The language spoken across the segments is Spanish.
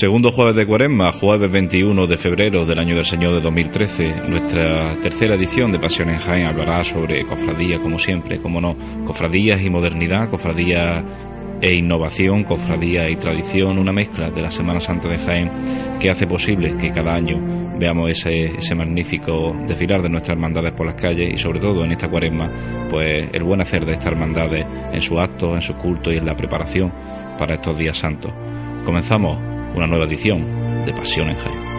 Segundo jueves de Cuaresma, jueves 21 de febrero del año del Señor de 2013, nuestra tercera edición de Pasión en Jaén hablará sobre cofradía, como siempre, como no, cofradías y modernidad, cofradías e innovación, cofradía y tradición, una mezcla de la Semana Santa de Jaén que hace posible que cada año veamos ese, ese magnífico desfilar de nuestras hermandades por las calles y sobre todo en esta cuaresma, pues el buen hacer de estas hermandades en sus actos, en sus cultos y en la preparación para estos días santos. Comenzamos una nueva edición de Pasión en Jaén.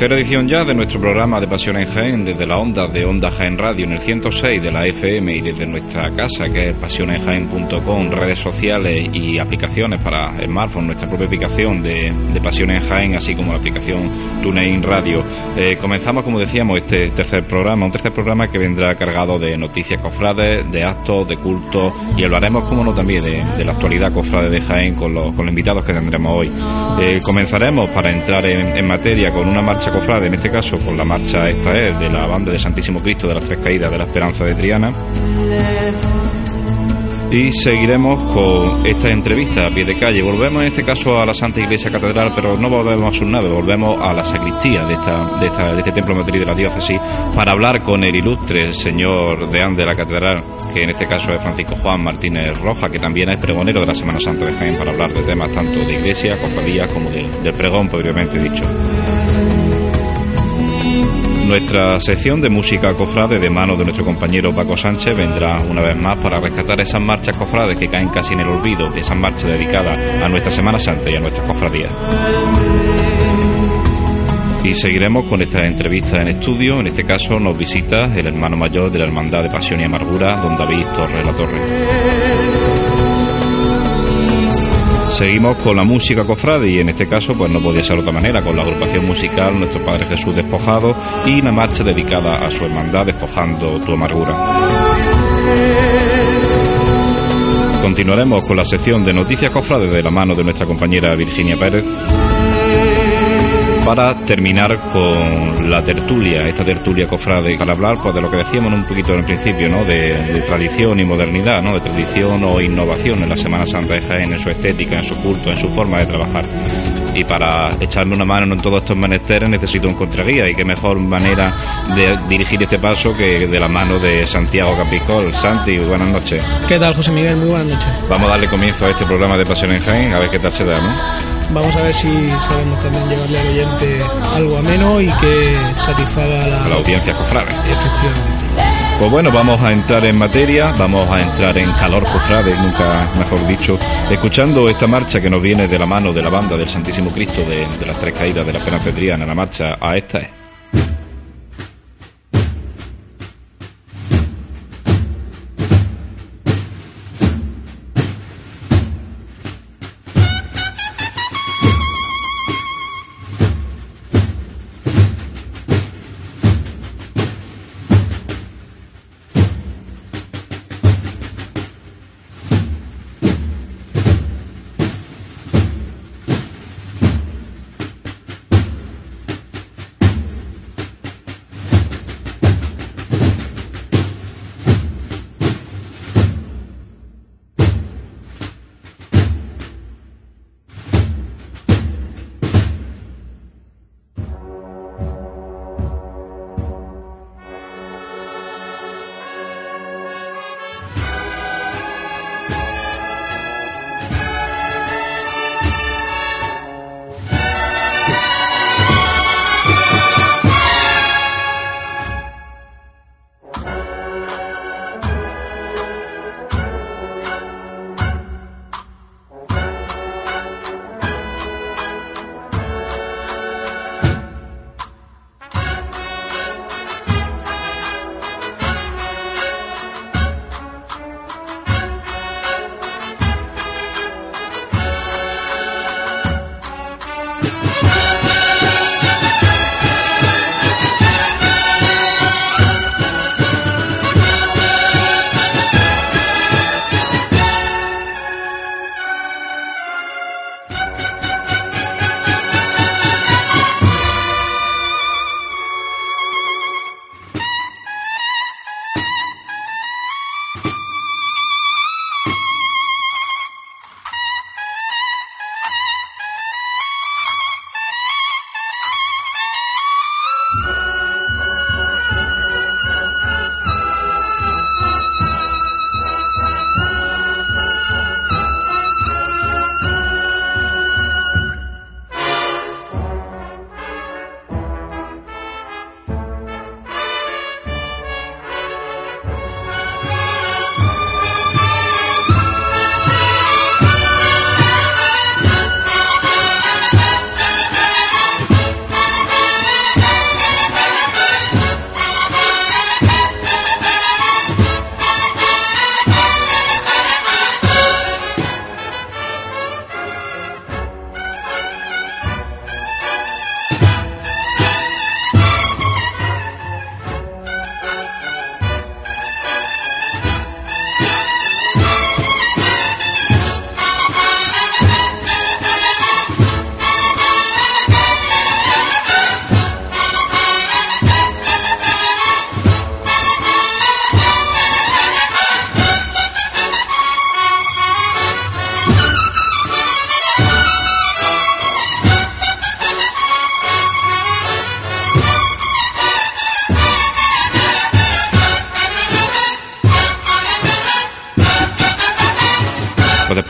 Tercera edición ya de nuestro programa de Pasión en Jaén, desde la onda de Onda Jaén Radio en el 106 de la FM y desde nuestra casa que es pasionenjaén.com, redes sociales y aplicaciones para smartphone, nuestra propia aplicación de, de Pasión en Jaén, así como la aplicación TuneIn Radio. Eh, comenzamos, como decíamos, este tercer programa, un tercer programa que vendrá cargado de noticias cofrades, de actos, de cultos y hablaremos, como no, también de, la actualidad cofrade de Jaén con los, con los invitados que tendremos hoy. Eh, comenzaremos para entrar en, materia con una marcha cofrade, en este caso con la marcha esta es de la banda de Santísimo Cristo de las Tres Caídas de la Esperanza de Triana. Y seguiremos con esta entrevista a pie de calle. Volvemos en este caso a la Santa Iglesia Catedral, pero no volvemos a su nave, volvemos a la sacristía de, esta, de, esta, de este templo matriz de la diócesis para hablar con el ilustre señor deán de la Catedral, que en este caso es Francisco Juan Martínez Roja, que también es pregonero de la Semana Santa de Jaén, para hablar de temas tanto de iglesia, cofradías, como del, del pregón, propiamente dicho. Nuestra sección de música cofrade de mano de nuestro compañero Paco Sánchez vendrá una vez más para rescatar esas marchas cofrades que caen casi en el olvido, esas marchas dedicadas a nuestra Semana Santa y a nuestras cofradías. Y seguiremos con esta entrevista en estudio. En este caso nos visita el hermano mayor de la Hermandad de Pasión y Amargura, don David Torres La Torre. Seguimos con la música cofrade y en este caso pues no podía ser de otra manera, con la agrupación musical Nuestro Padre Jesús Despojado y la marcha dedicada a su hermandad Despojando tu amargura. Continuaremos con la sección de noticias cofrades de la mano de nuestra compañera Virginia Pérez para terminar con la tertulia, esta tertulia cofrade, para hablar pues, de lo que decíamos un poquito en el principio, ¿no? De, de, tradición y modernidad, ¿no? De tradición o innovación en la Semana Santa de Jaén, en su estética, en su culto, en su forma de trabajar. Y para echarme una mano en todos estos menesteres necesito un contraguía y qué mejor manera de dirigir este paso que de la mano de Santiago Capicol. Santi, buenas noches. ¿Qué tal, José Miguel? Muy buenas noches. Vamos a darle comienzo a este programa de Pasión en Jaén, a ver qué tal se da, ¿no? Vamos a ver si sabemos también llevarle al oyente algo ameno y que satisfaga la, a la audiencia cofrade. Efectivamente. Pues bueno, vamos a entrar en materia, vamos a entrar en calor cofrade, nunca mejor dicho, escuchando esta marcha que nos viene de la mano de la banda del Santísimo Cristo de, de las Tres Caídas de la Esperanza Triana, la marcha a esta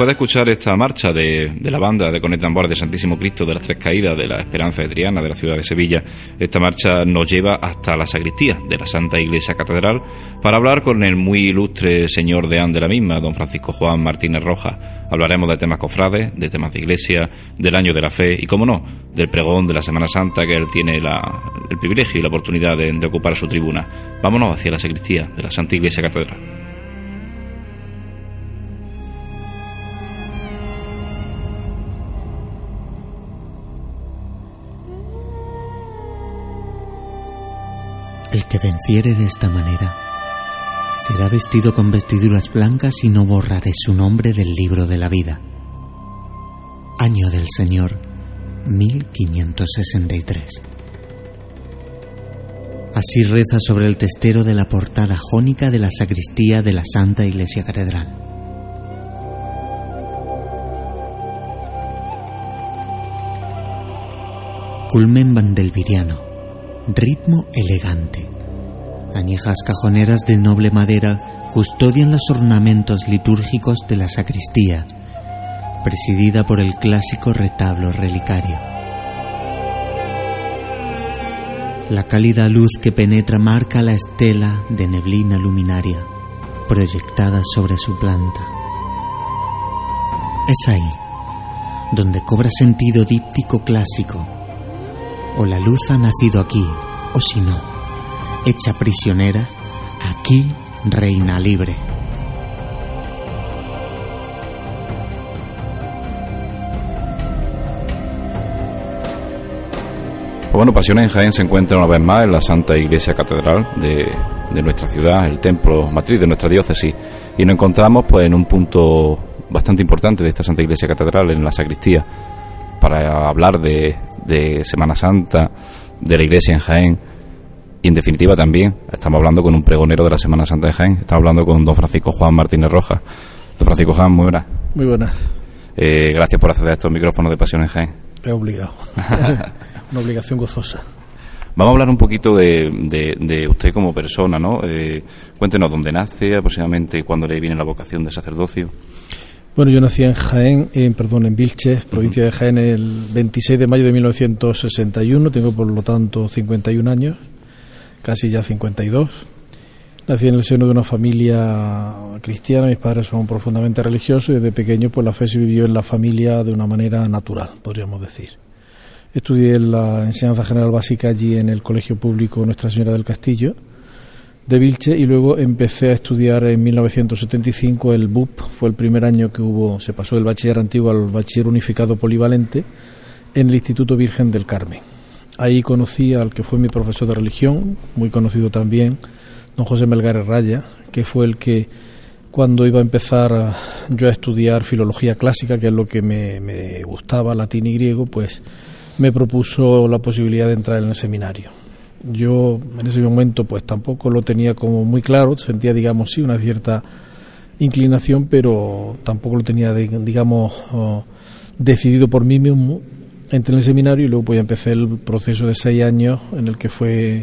después de escuchar esta marcha de, la banda de Tambores de Santísimo Cristo de las Tres Caídas de la Esperanza de Triana de la ciudad de Sevilla, esta marcha nos lleva hasta la sacristía de la Santa Iglesia Catedral para hablar con el muy ilustre señor deán de la misma, don Francisco Juan Martínez Rojas. Hablaremos de temas cofrades, de temas de iglesia, del año de la fe y, como no, del pregón de la Semana Santa que él tiene el privilegio y la oportunidad de ocupar su tribuna. Vámonos hacia la sacristía de la Santa Iglesia Catedral. Que venciere de esta manera será vestido con vestiduras blancas y no borraré su nombre del libro de la vida. Año del Señor 1563. Así reza sobre el testero de la portada jónica de la sacristía de la Santa Iglesia Catedral. Culmen Vandelviriano ritmo elegante. Añejas cajoneras de noble madera custodian los ornamentos litúrgicos de la sacristía, presidida por el clásico retablo relicario. La cálida luz que penetra marca la estela de neblina luminaria proyectada sobre su planta. Es ahí donde cobra sentido díptico clásico o la luz ha nacido aquí, o si no, hecha prisionera, aquí reina libre. Pues bueno, Pasiones en Jaén se encuentra una vez más en la Santa Iglesia Catedral de, de, nuestra ciudad, el templo matriz de nuestra diócesis, y nos encontramos pues en un punto bastante importante de esta Santa Iglesia Catedral, en la sacristía, para hablar de, de Semana Santa, de la iglesia en Jaén. Y en definitiva también estamos hablando con un pregonero de la Semana Santa de Jaén. Estamos hablando con don Francisco Juan Martínez Rojas. Don Francisco Juan, muy buenas. Muy buenas. Eh, gracias por acceder a estos micrófonos de Pasión en Jaén. He obligado. Una obligación gozosa. Vamos a hablar un poquito de, de, usted como persona, ¿no? Eh, cuéntenos dónde nace, aproximadamente cuándo le viene la vocación de sacerdocio. Bueno, yo nací en Jaén, en, perdón, en Vilches, provincia de Jaén, el 26 de mayo de 1961. Tengo, por lo tanto, 51 años, casi ya 52. Nací en el seno de una familia cristiana, mis padres son profundamente religiosos y desde pequeño pues la fe se vivió en la familia de una manera natural, podríamos decir. Estudié la enseñanza general básica allí en el Colegio Público Nuestra Señora del Castillo de Vilche y luego empecé a estudiar en 1975 el BUP, fue el primer año que hubo, se pasó del bachiller antiguo al bachiller unificado polivalente en el Instituto Virgen del Carmen. Ahí conocí al que fue mi profesor de religión, muy conocido también, don José Melgares Raya, que fue el que cuando iba a empezar yo a estudiar filología clásica, que es lo que me, me gustaba, latín y griego, pues me propuso la posibilidad de entrar en el seminario yo en ese momento pues tampoco lo tenía como muy claro, sentía digamos sí una cierta inclinación, pero tampoco lo tenía digamos decidido por mí mismo. Entré en el seminario y luego pues empecé el proceso de seis años en el que fue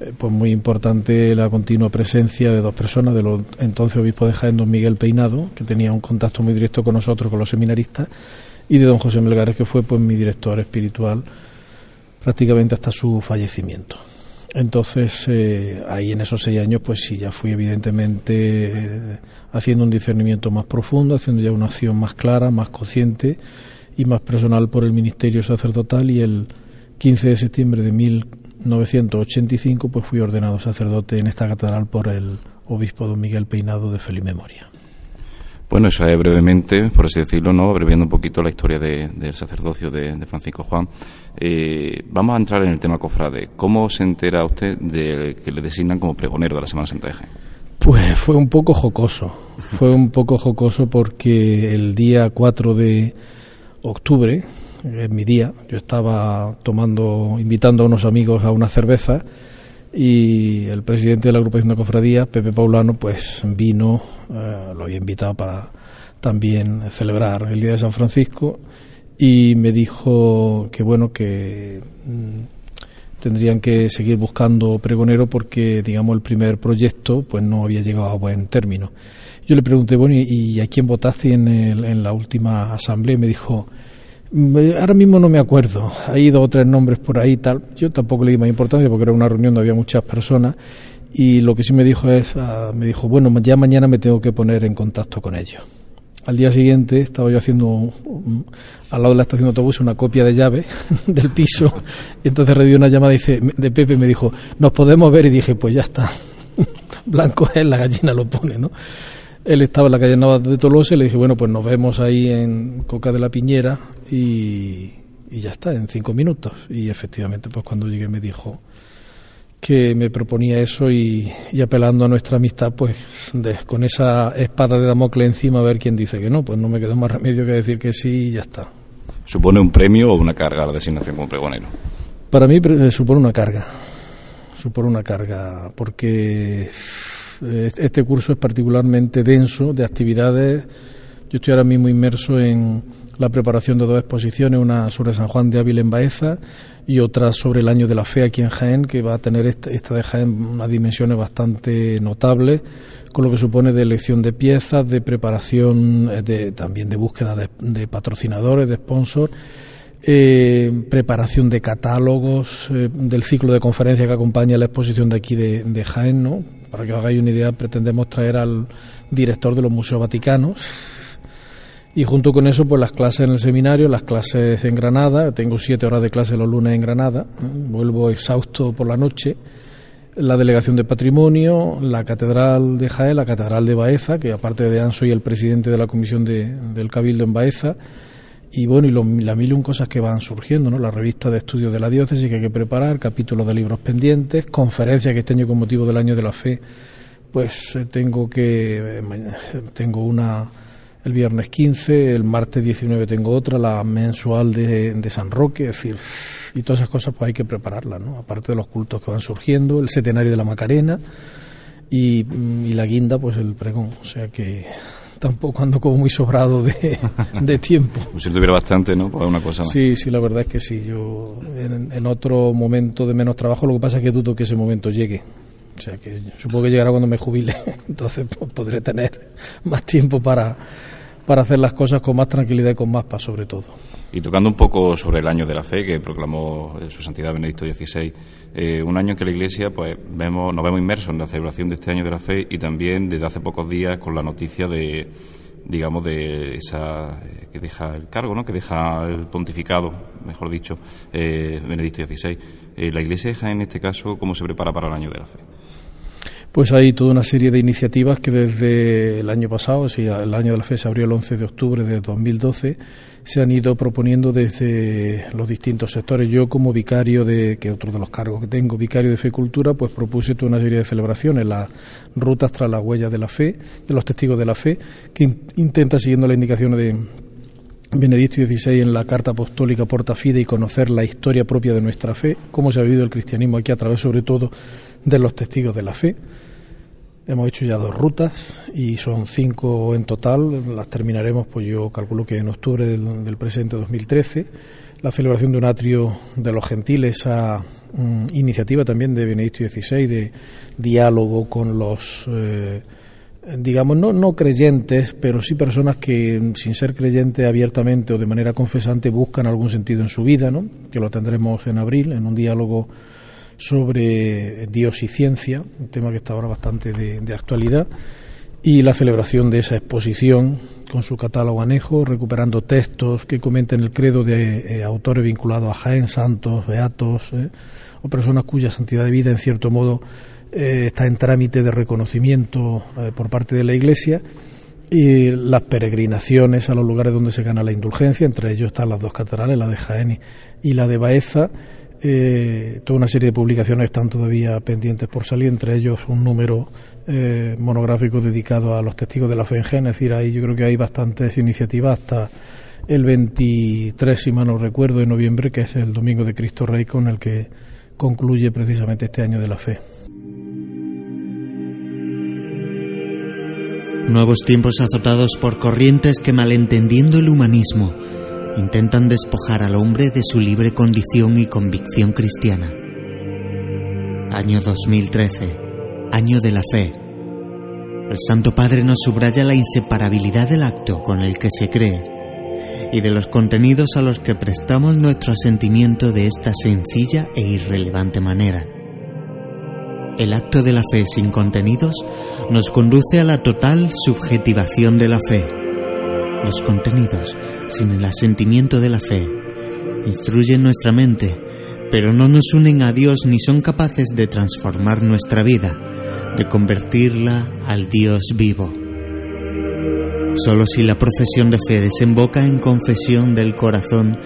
eh, pues muy importante la continua presencia de dos personas, de los entonces obispo de Jaén, don Miguel Peinado, que tenía un contacto muy directo con nosotros, con los seminaristas, y de don José Melgares, que fue pues mi director espiritual prácticamente hasta su fallecimiento. Entonces, eh, ahí en esos seis años, pues sí, ya fui evidentemente eh, haciendo un discernimiento más profundo, haciendo ya una acción más clara, más consciente y más personal por el ministerio sacerdotal y el 15 de septiembre de 1985 pues fui ordenado sacerdote en esta catedral por el obispo don Miguel Peinado de feliz memoria. Bueno, eso es brevemente, por así decirlo, ¿no? abreviando un poquito la historia del sacerdocio de, Francisco Juan. Eh, vamos a entrar en el tema cofrade. ¿Cómo se entera usted de que le designan como pregonero de la Semana Santa de Jaén? Pues fue un poco jocoso. Fue un poco jocoso porque el día 4 de octubre, es mi día, yo estaba tomando, invitando a unos amigos a una cerveza y el presidente de la agrupación de cofradías, Pepe Paulano, pues vino, eh, lo había invitado para también celebrar el Día de San Francisco y me dijo que bueno, que mm, tendrían que seguir buscando pregonero porque, digamos, el primer proyecto pues no había llegado a buen término. Yo le pregunté, bueno, ¿y a quién votaste en, en la última asamblea? Y me dijo, mm, ahora mismo no me acuerdo, hay dos o tres nombres por ahí y tal. Yo tampoco le di más importancia porque era una reunión donde había muchas personas y lo que sí me dijo es, ah, me dijo, bueno, ya mañana me tengo que poner en contacto con ellos. Al día siguiente estaba yo haciendo al lado de la estación de autobús una copia de llave del piso y entonces recibí una llamada dice, de Pepe me dijo, nos podemos ver y dije, pues ya está, blanco es, la gallina lo pone, ¿no? Él estaba en la calle Navas de Tolosa y le dije, bueno, pues nos vemos ahí en Coca de la Piñera y, y ya está, en cinco minutos. Y efectivamente, pues cuando llegué me dijo, que me proponía eso y, apelando a nuestra amistad, pues con esa espada de Damocles encima a ver quién dice que no, pues no me quedó más remedio que decir que sí y ya está. ¿Supone un premio o una carga la designación como pregonero? Para mí eh, supone una carga, supone una carga, porque este curso es particularmente denso de actividades. Yo estoy ahora mismo inmerso en la preparación de dos exposiciones, una sobre San Juan de Ávila en Baeza y otra sobre el año de la fe aquí en Jaén, que va a tener esta, de Jaén unas dimensiones bastante notables, con lo que supone de elección de piezas, de preparación, eh, de, también de búsqueda de, patrocinadores, de sponsors, eh, preparación de catálogos, eh, del ciclo de conferencias que acompaña la exposición de aquí de, de Jaén, ¿no? Para que os hagáis una idea, pretendemos traer al director de los museos vaticanos, y junto con eso, pues las clases en el seminario, las clases en Granada. Tengo siete horas de clase los lunes en Granada. Vuelvo exhausto por la noche. La delegación de patrimonio, la catedral de Jaén, la catedral de Baeza, que aparte de Dean soy el presidente de la comisión de, del Cabildo en Baeza. Y bueno, y lo, la mil y un cosas que van surgiendo, ¿no? La revista de estudios de la diócesis que hay que preparar, capítulos de libros pendientes, conferencias que este año con motivo del año de la fe, pues eh, tengo que, eh, tengo una el viernes 15, el martes 19 tengo otra, la mensual de, de, San Roque, es decir, y todas esas cosas pues hay que prepararlas, ¿no? Aparte de los cultos que van surgiendo, el setenario de la Macarena y, mm, y la guinda, pues el pregón, o sea que tampoco ando como muy sobrado de, de tiempo. Si tuviera bastante, ¿no? Pues una cosa más. Sí, sí, la verdad es que sí. Yo en, en, otro momento de menos trabajo, lo que pasa es que dudo que ese momento llegue. O sea que supongo que llegará cuando me jubile. Entonces pues, podré tener más tiempo para, para hacer las cosas con más tranquilidad y con más paz sobre todo. Y tocando un poco sobre el año de la fe que proclamó eh, su santidad Benedicto XVI, eh, un año en que la Iglesia pues vemos, nos vemos inmersos en la celebración de este año de la fe y también desde hace pocos días con la noticia de digamos de esa eh, que deja el cargo, ¿no? que deja el pontificado, mejor dicho, Benedicto XVI. la Iglesia en este caso, ¿cómo se prepara para el año de la fe? Pues hay toda una serie de iniciativas que desde el año pasado, si el año de la fe se abrió el 11 de octubre de 2012, se han ido proponiendo desde los distintos sectores. Yo como vicario de, que otro de los cargos que tengo, vicario de fe y cultura, pues propuse toda una serie de celebraciones, las rutas tras las huellas de la fe, de los testigos de la fe, que intenta siguiendo las indicaciones de Benedicto XVI en la Carta Apostólica Porta Fide y conocer la historia propia de nuestra fe, cómo se ha vivido el cristianismo aquí a través sobre todo de los testigos de la fe. Hemos hecho ya dos rutas y son cinco en total. Las terminaremos, pues yo calculo que en octubre del, presente 2013. La celebración de un atrio de los gentiles, esa mm, iniciativa también de Benedicto XVI de diálogo con los, eh, digamos, no, no creyentes, pero sí personas que sin ser creyentes abiertamente o de manera confesante buscan algún sentido en su vida, ¿no? que lo tendremos en abril en un diálogo sobre Dios y ciencia, un tema que está ahora bastante de, actualidad, y la celebración de esa exposición con su catálogo anejo, recuperando textos que comenten el credo de eh, autores vinculados a Jaén, santos, beatos, eh, o personas cuya santidad de vida, en cierto modo, eh, está en trámite de reconocimiento por parte de la Iglesia y las peregrinaciones a los lugares donde se gana la indulgencia, entre ellos están las dos catedrales, la de Jaén y la de Baeza, eh, toda una serie de publicaciones están todavía pendientes por salir, entre ellos un número eh, monográfico dedicado a los testigos de la fe en Gen, es decir, ahí yo creo que hay bastantes iniciativas hasta el 23, si mal no recuerdo, de noviembre, que es el Domingo de Cristo Rey, con el que concluye precisamente este año de la fe. Nuevos tiempos azotados por corrientes que malentendiendo el humanismo, intentan despojar al hombre de su libre condición y convicción cristiana. año 2013, año de la fe. El Santo Padre nos subraya la inseparabilidad del acto con el que se cree y de los contenidos a los que prestamos nuestro sentimiento de esta sencilla e irrelevante manera. El acto de la fe sin contenidos nos conduce a la total subjetivación de la fe. Los contenidos sin el asentimiento de la fe instruyen nuestra mente, pero no nos unen a Dios ni son capaces de transformar nuestra vida, de convertirla al Dios vivo. Solo si la profesión de fe desemboca en confesión del corazón,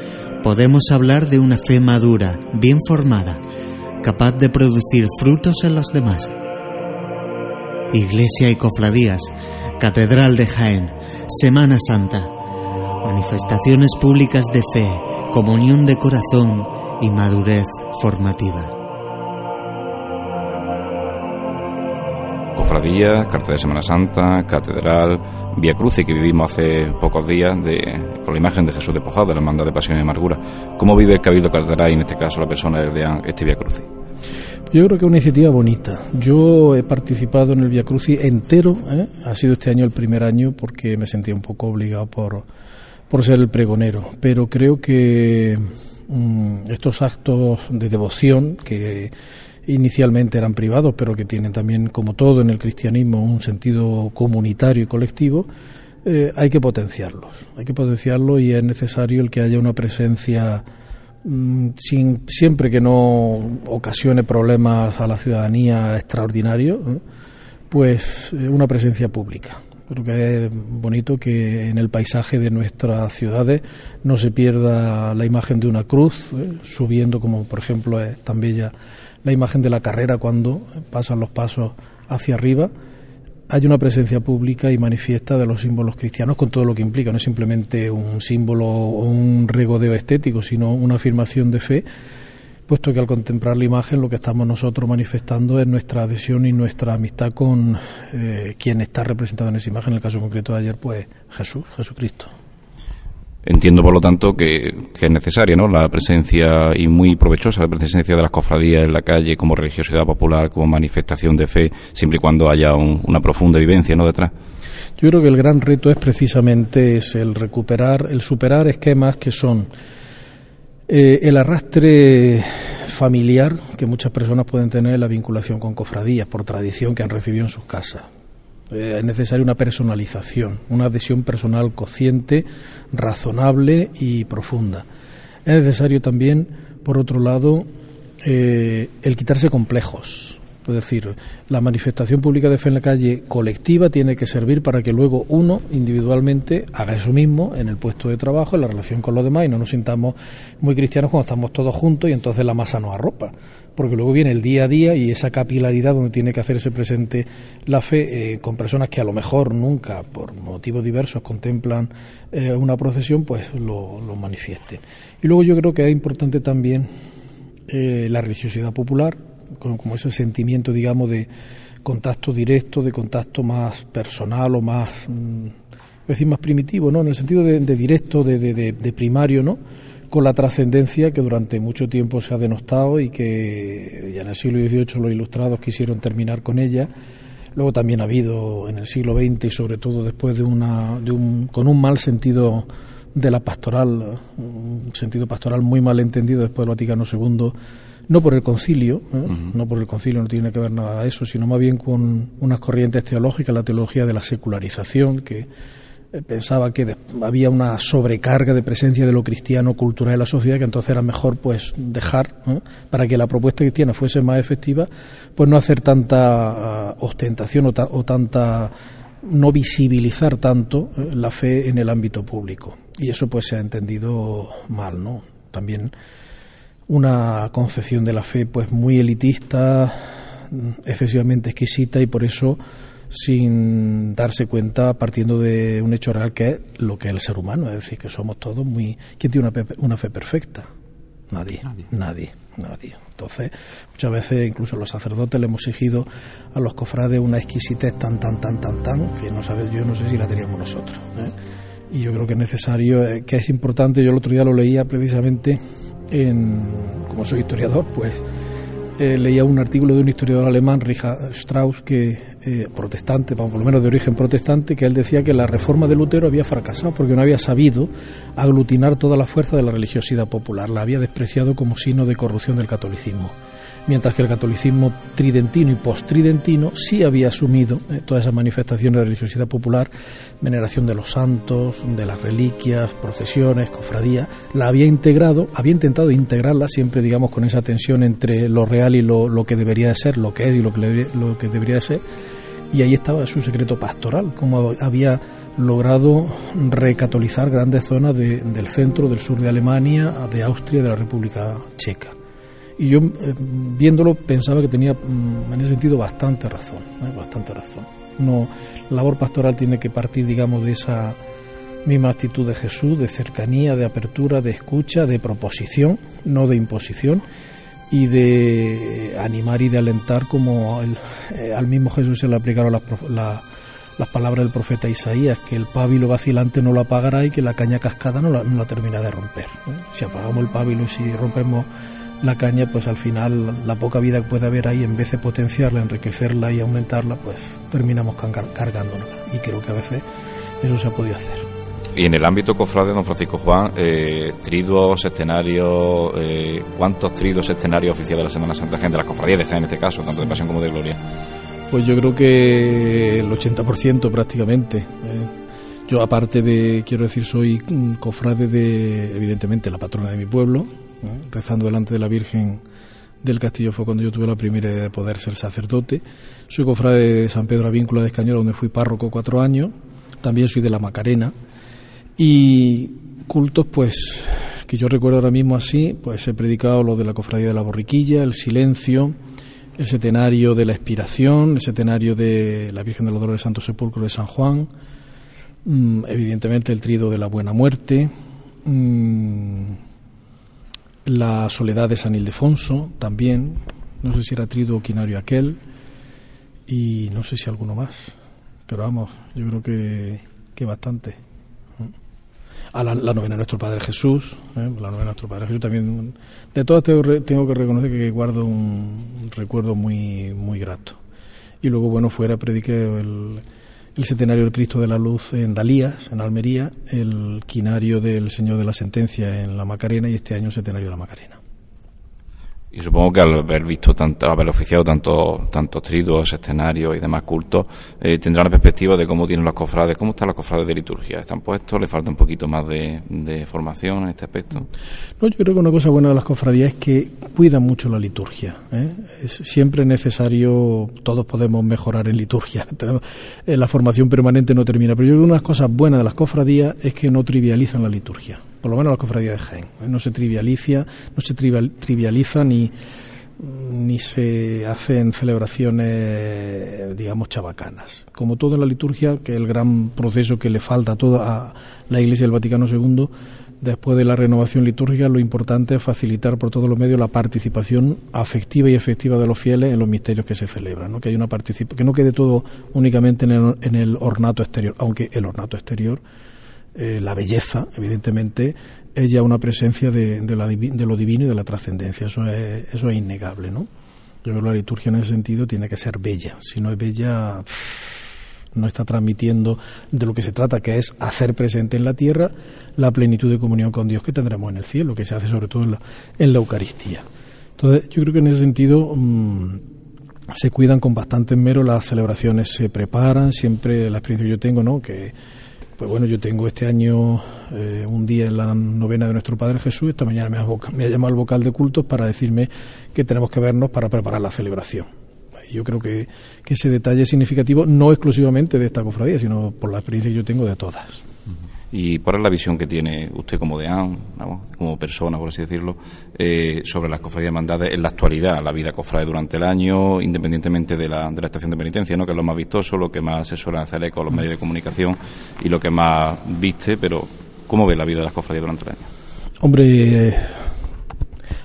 podemos hablar de una fe madura, bien formada, capaz de producir frutos en los demás. Iglesia y cofradías, Catedral de Jaén, Semana Santa, manifestaciones públicas de fe, comunión de corazón y madurez formativa. cofradías, carta de Semana Santa, catedral, Vía Crucis que vivimos hace pocos días de, con la imagen de Jesús despojado de la hermandad de Pasión y Amargura. ¿Cómo vive el Cabildo Catedral y en este caso la persona de este Vía Crucis? Yo creo que es una iniciativa bonita. Yo he participado en el Via Crucis entero. ¿eh? Ha sido este año el primer año porque me sentía un poco obligado por, por ser el pregonero. Pero creo que mm, estos actos de devoción que inicialmente eran privados, pero que tienen también, como todo en el cristianismo, un sentido comunitario y colectivo, eh, hay que potenciarlos. Hay que potenciarlos y es necesario el que haya una presencia mm, sin, siempre que no ocasione problemas a la ciudadanía extraordinario, ¿eh? pues eh, una presencia pública. Creo que es bonito que en el paisaje de nuestras ciudades no se pierda la imagen de una cruz, subiendo como por ejemplo es tan bella la imagen de la carrera cuando pasan los pasos hacia arriba, hay una presencia pública y manifiesta de los símbolos cristianos con todo lo que implica, no es simplemente un símbolo o un regodeo estético, sino una afirmación de fe, puesto que al contemplar la imagen lo que estamos nosotros manifestando es nuestra adhesión y nuestra amistad con eh, quien está representado en esa imagen, en el caso concreto de ayer, pues Jesús, Jesucristo. Entiendo, por lo tanto, que, es necesaria ¿no? la presencia y muy provechosa la presencia de las cofradías en la calle como religiosidad popular, como manifestación de fe, siempre y cuando haya una profunda vivencia ¿no? detrás. Yo creo que el gran reto es precisamente es el recuperar, el superar esquemas que son eh, el arrastre familiar que muchas personas pueden tener en la vinculación con cofradías por tradición que han recibido en sus casas eh, es necesaria una personalización, una adhesión personal consciente, razonable y profunda. Es necesario también, por otro lado, eh, el quitarse complejos. Es decir, la manifestación pública de fe en la calle colectiva tiene que servir para que luego uno individualmente haga eso mismo en el puesto de trabajo, en la relación con los demás y no nos sintamos muy cristianos cuando estamos todos juntos y entonces la masa nos arropa porque luego viene el día a día y esa capilaridad donde tiene que hacerse presente la fe eh, con personas que a lo mejor nunca, por motivos diversos, contemplan eh, una procesión, pues lo, manifiesten. Y luego yo creo que es importante también eh, la religiosidad popular, como, ese sentimiento, digamos, de contacto directo, de contacto más personal o más, mm, decir, más primitivo, ¿no? En el sentido de, directo, de, de primario, ¿no? con la trascendencia que durante mucho tiempo se ha denostado y que ya en el siglo XVIII los ilustrados quisieron terminar con ella. Luego también ha habido en el siglo XX y sobre todo después de una, de un, con un mal sentido de la pastoral, un sentido pastoral muy mal entendido después del Vaticano II, no por el concilio, ¿eh? no por el concilio, no tiene que ver nada de eso, sino más bien con unas corrientes teológicas, la teología de la secularización, que eh, pensaba que había una sobrecarga de presencia de lo cristiano cultural en la sociedad que entonces era mejor pues dejar para que la propuesta cristiana fuese más efectiva pues no hacer tanta ah, ostentación o, tanta no visibilizar tanto eh, la fe en el ámbito público. Y eso pues se ha entendido mal no también una concepción de la fe pues muy elitista excesivamente exquisita y por eso sin darse cuenta partiendo de un hecho real que es lo que es el ser humano, es decir, que somos todos muy... ¿Quién tiene una, una fe perfecta? Nadie, nadie, nadie, Entonces, muchas veces incluso los sacerdotes le hemos exigido a los cofrades una exquisitez tan, tan, tan, tan, tan, que no sabe, yo no sé si la teníamos nosotros. ¿eh? Y yo creo que es necesario, eh, que es importante, yo el otro día lo leía precisamente en, como soy historiador, pues eh, leía un artículo de un historiador alemán, Richard Strauss, que eh, protestante, por lo menos de origen protestante, que él decía que la reforma de Lutero había fracasado porque no había sabido aglutinar toda la fuerza de la religiosidad popular, la había despreciado como signo de corrupción del catolicismo mientras que el catolicismo tridentino y post-tridentino sí había asumido eh, todas esas manifestaciones de religiosidad popular, veneración de los santos, de las reliquias, procesiones, cofradías, la había integrado, había intentado integrarla siempre, digamos, con esa tensión entre lo real y lo, que debería de ser, lo que es y lo que, lo que debería de ser, y ahí estaba su secreto pastoral, como había logrado recatolizar grandes zonas del centro, del sur de Alemania, de Austria, de la República Checa. Y yo, eh, viéndolo, pensaba que tenía mm, en ese sentido bastante razón, ¿eh? bastante razón. No, la labor pastoral tiene que partir, digamos, de esa misma actitud de Jesús, de cercanía, de apertura, de escucha, de proposición, no de imposición, y de animar y de alentar como eh, al mismo Jesús se le aplicaron las, las palabras del profeta Isaías, que el pábilo vacilante no lo apagará y que la caña cascada no la, no la termina de romper. Si apagamos el pábilo y si rompemos la caña, pues al final la poca vida que puede haber ahí, en vez de potenciarla, enriquecerla y aumentarla, pues terminamos cargándola. Y creo que a veces eso se ha podido hacer. Y en el ámbito cofrade, don Francisco Juan, eh, triduos, escenarios, eh, ¿cuántos tridos, escenarios oficiales de la Semana Santa de las cofradías de Jaén en este caso, tanto de Pasión como de Gloria? Pues yo creo que el 80% prácticamente. Eh. Yo aparte de, quiero decir, soy cofrade de, evidentemente, la patrona de mi pueblo, rezando delante de la Virgen del Castillo fue cuando yo tuve la primera idea de poder ser sacerdote. Soy cofrade de San Pedro Avíncula de Escañola, donde fui párroco cuatro años. También soy de la Macarena. Y cultos, pues, que yo recuerdo ahora mismo así, pues he predicado lo de la cofradía de la borriquilla, el silencio, el setenario de la expiración, el setenario de la Virgen de los Dolores Santo Sepulcro de San Juan, mm, evidentemente el trido de la Buena Muerte, mm, la soledad de San Ildefonso también, no sé si era trido o quinario aquel, y no sé si alguno más, pero vamos, yo creo que, que bastante. A la, novena de nuestro Padre Jesús, ¿eh? la novena de nuestro Padre Jesús también, de todas tengo, tengo que reconocer que guardo un recuerdo muy, muy grato. Y luego, bueno, fuera prediqué el, el centenario del Cristo de la Luz en Dalías, en Almería, el quinario del Señor de la Sentencia en la Macarena y este año el centenario de la Macarena. Y supongo que al haber visto tanto, haber oficiado tantos tantos tridos, escenarios y demás cultos, eh, tendrá una perspectiva de cómo tienen los cofrades, cómo están los cofrades de liturgia. ¿Están puestos? ¿Le falta un poquito más de, formación en este aspecto? No, yo creo que una cosa buena de las cofradías es que cuidan mucho la liturgia. ¿eh? Es siempre necesario, todos podemos mejorar en liturgia. Eh, la formación permanente no termina, pero yo creo que una de las cosas buenas de las cofradías es que no trivializan la liturgia por lo menos la cofradía de Jaén. ¿eh? No se trivializa, no se trivializa ni, ni se hacen celebraciones, digamos, chabacanas. Como todo en la liturgia, que es el gran proceso que le falta a toda la Iglesia del Vaticano II, después de la renovación litúrgica, lo importante es facilitar por todos los medios la participación afectiva y efectiva de los fieles en los misterios que se celebran, ¿no? que, hay una que no quede todo únicamente en el, en el ornato exterior, aunque el ornato exterior eh, la belleza, evidentemente, es ya una presencia de, de, lo divino y de la trascendencia. Eso es, eso es innegable, ¿no? Yo creo que la liturgia en ese sentido tiene que ser bella. Si no es bella, no está transmitiendo de lo que se trata, que es hacer presente en la tierra la plenitud de comunión con Dios que tendremos en el cielo, que se hace sobre todo en la, en la Eucaristía. Entonces, yo creo que en ese sentido mm, se cuidan con bastante mero, las celebraciones se preparan, siempre la experiencia que yo tengo, ¿no? Que pues bueno, yo tengo este año eh, un día en la novena de nuestro Padre Jesús. Esta mañana me ha, me ha llamado el vocal de cultos para decirme que tenemos que vernos para preparar la celebración. Yo creo que, que ese detalle es significativo no exclusivamente de esta cofradía, sino por la experiencia que yo tengo de todas. ¿Y cuál es la visión que tiene usted como deán, como persona, por así decirlo, eh, sobre las cofradías hermandades en la actualidad, la vida cofrade durante el año, independientemente de la, de la estación de penitencia, ¿no? que es lo más vistoso, lo que más se suele hacer eco a los medios de comunicación y lo que más viste, pero ¿cómo ve la vida de las cofradías durante el año? Hombre,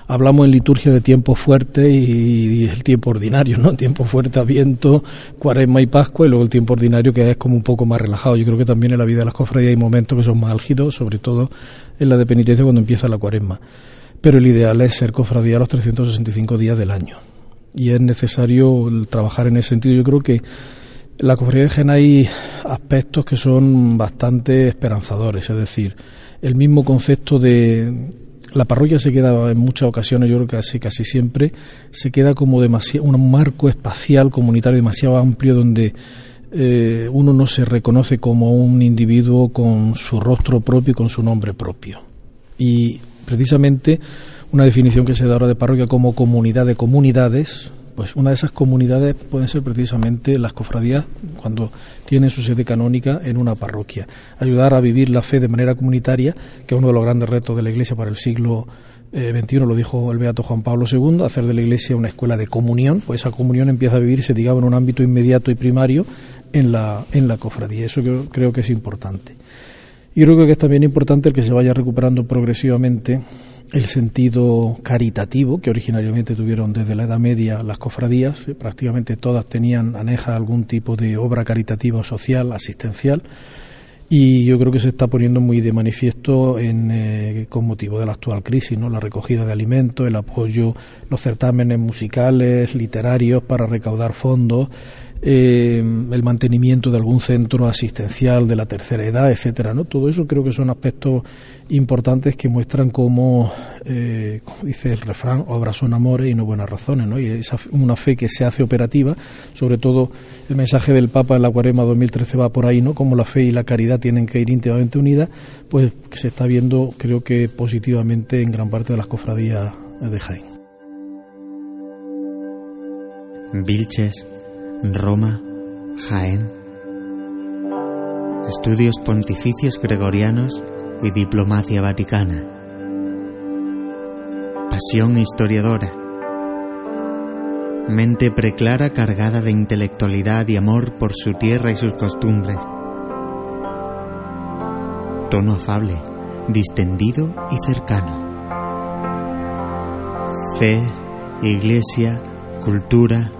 hablamos en liturgia de tiempo fuerte y, el tiempo ordinario, ¿no? Tiempo fuerte, a viento, cuaresma y pascua, y luego el tiempo ordinario que es como un poco más relajado. Yo creo que también en la vida de las cofradías hay momentos que son más álgidos, sobre todo en la de penitencia cuando empieza la cuaresma. Pero el ideal es ser cofradía los 365 días del año. y es necesario trabajar en ese sentido. Yo creo que la cofradía de Jaén hay aspectos que son bastante esperanzadores, es decir, el mismo concepto de la parroquia se queda en muchas ocasiones, yo creo que casi, siempre, se queda como demasiado, un marco espacial comunitario demasiado amplio donde eh, uno no se reconoce como un individuo con su rostro propio y con su nombre propio. Y precisamente una definición que se da ahora de parroquia como comunidad de comunidades, pues una de esas comunidades pueden ser precisamente las cofradías cuando tienen su sede canónica en una parroquia. Ayudar a vivir la fe de manera comunitaria, que es uno de los grandes retos de la Iglesia para el siglo XXI, eh, lo dijo el Beato Juan Pablo II, hacer de la Iglesia una escuela de comunión, pues esa comunión empieza a vivirse, digamos, en un ámbito inmediato y primario en la, en la cofradía. Eso creo, creo que es importante. Y creo que es también importante el que se vaya recuperando progresivamente el sentido caritativo que originariamente tuvieron desde la Edad Media las cofradías, eh, prácticamente todas tenían aneja algún tipo de obra caritativa social, asistencial, y yo creo que se está poniendo muy de manifiesto en, eh, con motivo de la actual crisis, ¿no? la recogida de alimentos, el apoyo, los certámenes musicales, literarios para recaudar fondos, eh, el mantenimiento de algún centro asistencial de la tercera edad, etcétera, ¿no? Todo eso creo que son aspectos importantes que muestran cómo, eh, como dice el refrán, obras son amores y no buenas razones, ¿no? Y esa una fe que se hace operativa, sobre todo el mensaje del Papa en la Cuarema 2013 va por ahí, ¿no? Como la fe y la caridad tienen que ir íntimamente unidas, pues se está viendo, creo que positivamente en gran parte de las cofradías de Jaén. Vilches Roma, Jaén. Estudios pontificios gregorianos y diplomacia vaticana. Pasión historiadora. Mente preclara cargada de intelectualidad y amor por su tierra y sus costumbres. Tono afable, distendido y cercano. Fe, iglesia, cultura,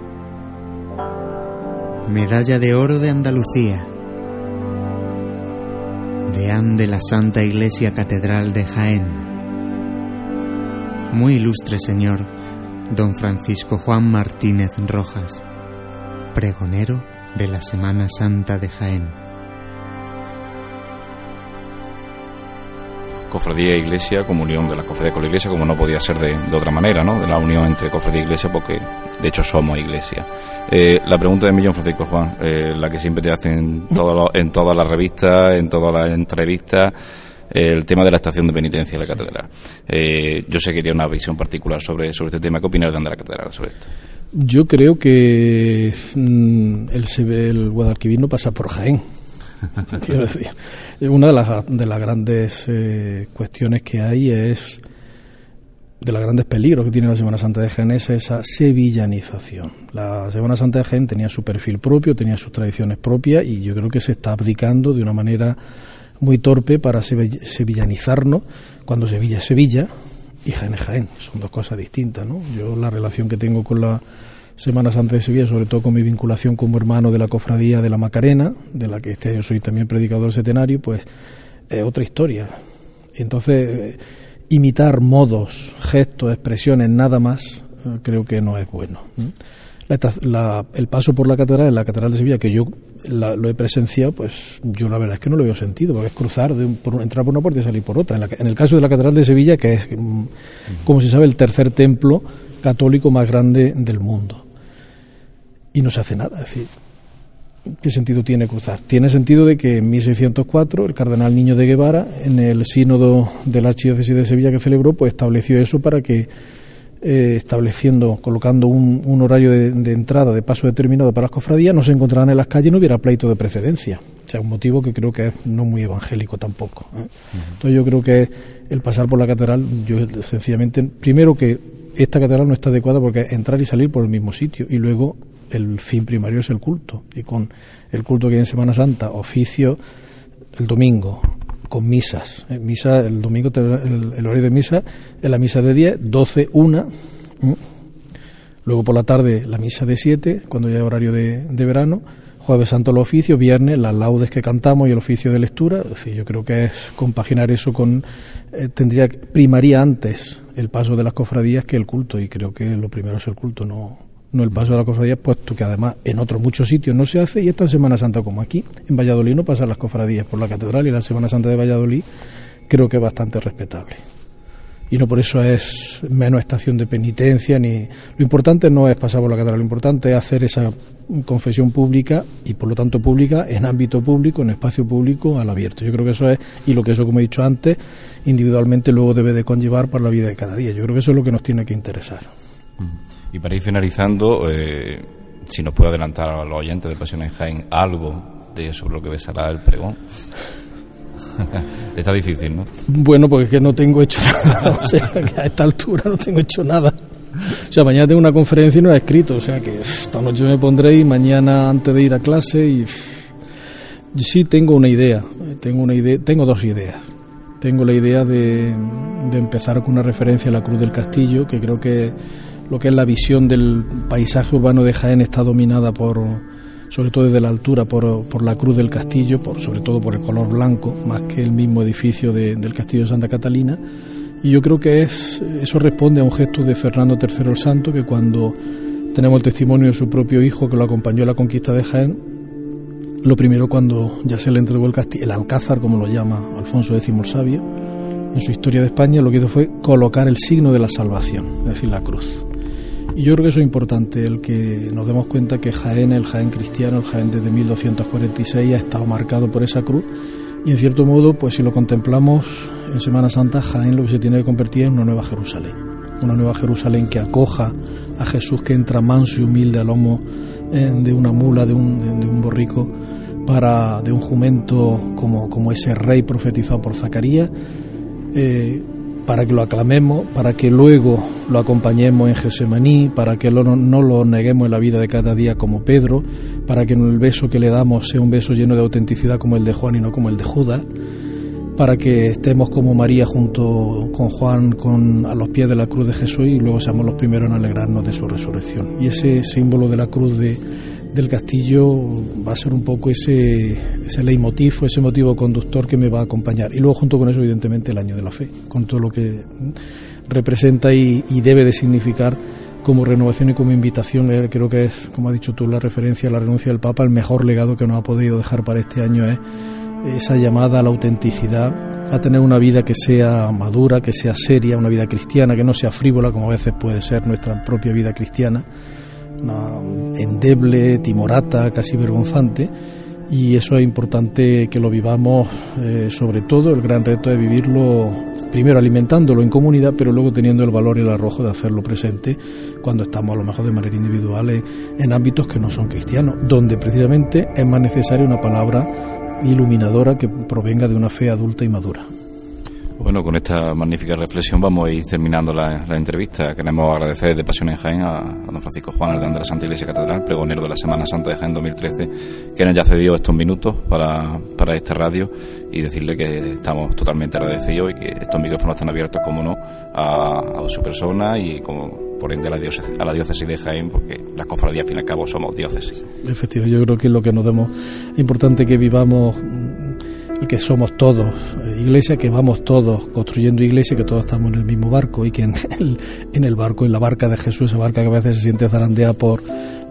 Medalla de Oro de Andalucía. Deán de la Santa Iglesia Catedral de Jaén. Muy ilustre señor, don Francisco Juan Martínez Rojas, pregonero de la Semana Santa de Jaén. Cofradía e iglesia, comunión de la cofradía con la iglesia, como no podía ser de, otra manera, ¿no? De la unión entre cofradía e iglesia, porque de hecho somos iglesia. Eh, la pregunta de Millón Francisco Juan, eh, la que siempre te hacen en todas las revistas, en todas las entrevistas, el tema de la estación de penitencia de la catedral. Eh, yo sé que tiene una visión particular sobre, sobre este tema. ¿Qué opinas de la catedral sobre esto? Yo creo que mm, el, el Guadalquivir no pasa por Jaén Una de las, de las grandes eh, cuestiones que hay es, de los grandes peligros que tiene la Semana Santa de Jaén es esa sevillanización. La Semana Santa de Jaén tenía su perfil propio, tenía sus tradiciones propias y yo creo que se está abdicando de una manera muy torpe para sevillanizarnos cuando Sevilla es Sevilla y Jaén es Jaén. Son dos cosas distintas, ¿no? Yo la relación que tengo con la Semana Santa de Sevilla, sobre todo con mi vinculación como hermano de la cofradía de la Macarena, de la que este año soy también predicador del centenario, pues es otra historia. Entonces, eh, imitar modos, gestos, expresiones, nada más, eh, creo que no es bueno. el paso por la catedral, en la catedral de Sevilla, que yo lo he presenciado, pues yo la verdad es que no lo veo sentido, porque es cruzar, de entrar por una puerta y salir por otra. En, en, el caso de la catedral de Sevilla, que es, mm, como se sabe, el tercer templo católico más grande del mundo. Y no se hace nada. Es decir, ¿qué sentido tiene cruzar? Tiene sentido de que en 1604 el cardenal Niño de Guevara, en el sínodo de la Archidiócesis de Sevilla que celebró, pues estableció eso para que, eh, estableciendo, colocando un, un horario de, entrada, de paso determinado para las cofradías, no se encontraran en las calles y no hubiera pleito de precedencia. O sea, un motivo que creo que es no muy evangélico tampoco. ¿eh? Entonces yo creo que el pasar por la catedral, yo sencillamente, primero que esta catedral no está adecuada porque entrar y salir por el mismo sitio y luego el fin primario es el culto y con el culto que hay en Semana Santa, oficio el domingo, con misas. Eh, misa, el domingo, el, horario de misa es la misa de 10, 12, 1. Luego por la tarde la misa de 7, cuando ya hay horario de, verano. Jueves Santo el oficio, viernes las laudes que cantamos y el oficio de lectura. yo creo que es compaginar eso con. Eh, tendría primaría antes el paso de las cofradías que el culto y creo que lo primero es el culto, no, no el paso de la cofradía, puesto que además en otros muchos sitios no se hace y esta Semana Santa como aquí. En Valladolid no pasan las cofradías por la catedral y la Semana Santa de Valladolid creo que es bastante respetable. Y no por eso es menos estación de penitencia, ni lo importante no es pasar por la catedral, lo importante es hacer esa confesión pública y por lo tanto pública en ámbito público, en espacio público, al abierto. Yo creo que eso es, y lo que eso, como he dicho antes, individualmente luego debe de conllevar para la vida de cada día. Yo creo que eso es lo que nos tiene que interesar. Y para ir finalizando, eh, si nos puede adelantar a los oyentes de Pasión en Jaén algo de sobre lo que besará el pregón. Está difícil, ¿no? Bueno, porque es que no tengo hecho nada. O sea, que a esta altura no tengo hecho nada. O sea, mañana tengo una conferencia y no la he escrito. O sea, que esta noche me pondré y mañana antes de ir a clase y... Sí tengo una idea. Tengo, una idea, tengo dos ideas. Tengo la idea de, de empezar con una referencia a la Cruz del Castillo, que creo que lo que es la visión del paisaje urbano de Jaén está dominada por sobre todo desde la altura, por, la cruz del castillo, por, sobre todo por el color blanco, más que el mismo edificio del castillo de Santa Catalina. Y yo creo que es, eso responde a un gesto de Fernando III el Santo, que cuando tenemos el testimonio de su propio hijo que lo acompañó a la conquista de Jaén, lo primero cuando ya se le entregó el, castillo, el alcázar, como lo llama Alfonso X el Sabio, en su historia de España, lo que hizo fue colocar el signo de la salvación, es decir, la cruz. Y yo creo que eso es importante, el que nos demos cuenta que Jaén, el Jaén cristiano, el Jaén desde 1246 ha estado marcado por esa cruz y en cierto modo, pues si lo contemplamos en Semana Santa, Jaén lo que se tiene que convertir en una nueva Jerusalén. Una nueva Jerusalén que acoja a Jesús que entra manso y humilde al lomo eh, de una mula, de un, de un borrico, para, de un jumento como, como ese rey profetizado por Zacarías. Eh, para que lo aclamemos, para que luego lo acompañemos en Gesemaní, para que no, no lo neguemos en la vida de cada día como Pedro, para que el beso que le damos sea un beso lleno de autenticidad como el de Juan y no como el de Judas, para que estemos como María junto con Juan con, a los pies de la cruz de Jesús y luego seamos los primeros en alegrarnos de su resurrección. Y ese símbolo de la cruz de, del castillo va a ser un poco ese, ese leitmotiv, ese motivo conductor que me va a acompañar. Y luego junto con eso, evidentemente, el año de la fe, con todo lo que representa y, debe de significar como renovación y como invitación. Eh, creo que es, como ha dicho tú, la referencia a la renuncia del Papa, el mejor legado que nos ha podido dejar para este año es esa llamada a la autenticidad, a tener una vida que sea madura, que sea seria, una vida cristiana, que no sea frívola como a veces puede ser nuestra propia vida cristiana endeble, timorata, casi vergonzante, y eso es importante que lo vivamos, eh, sobre todo el gran reto de vivirlo primero alimentándolo en comunidad, pero luego teniendo el valor y el arrojo de hacerlo presente cuando estamos a lo mejor de manera individual en ámbitos que no son cristianos, donde precisamente es más necesaria una palabra iluminadora que provenga de una fe adulta y madura. Bueno, con esta magnífica reflexión vamos a ir terminando la, entrevista. Queremos agradecer de Pasión en Jaén a, don Francisco Juan de la Santa Iglesia Catedral, pregonero de la Semana Santa de Jaén 2013, que nos haya cedido estos minutos para, para esta radio y decirle que estamos totalmente agradecidos y que estos micrófonos están abiertos, como no, a, su persona y como por ende a la, diócesis, a la diócesis de Jaén, porque las cofradías, al fin y al cabo, somos diócesis. Efectivamente, yo creo que es lo que nos demos importante que vivamos y que somos todos eh, iglesia, que vamos todos construyendo iglesia, que todos estamos en el mismo barco y que en el, en el barco, en la barca de Jesús, esa barca que a veces se siente zarandeada por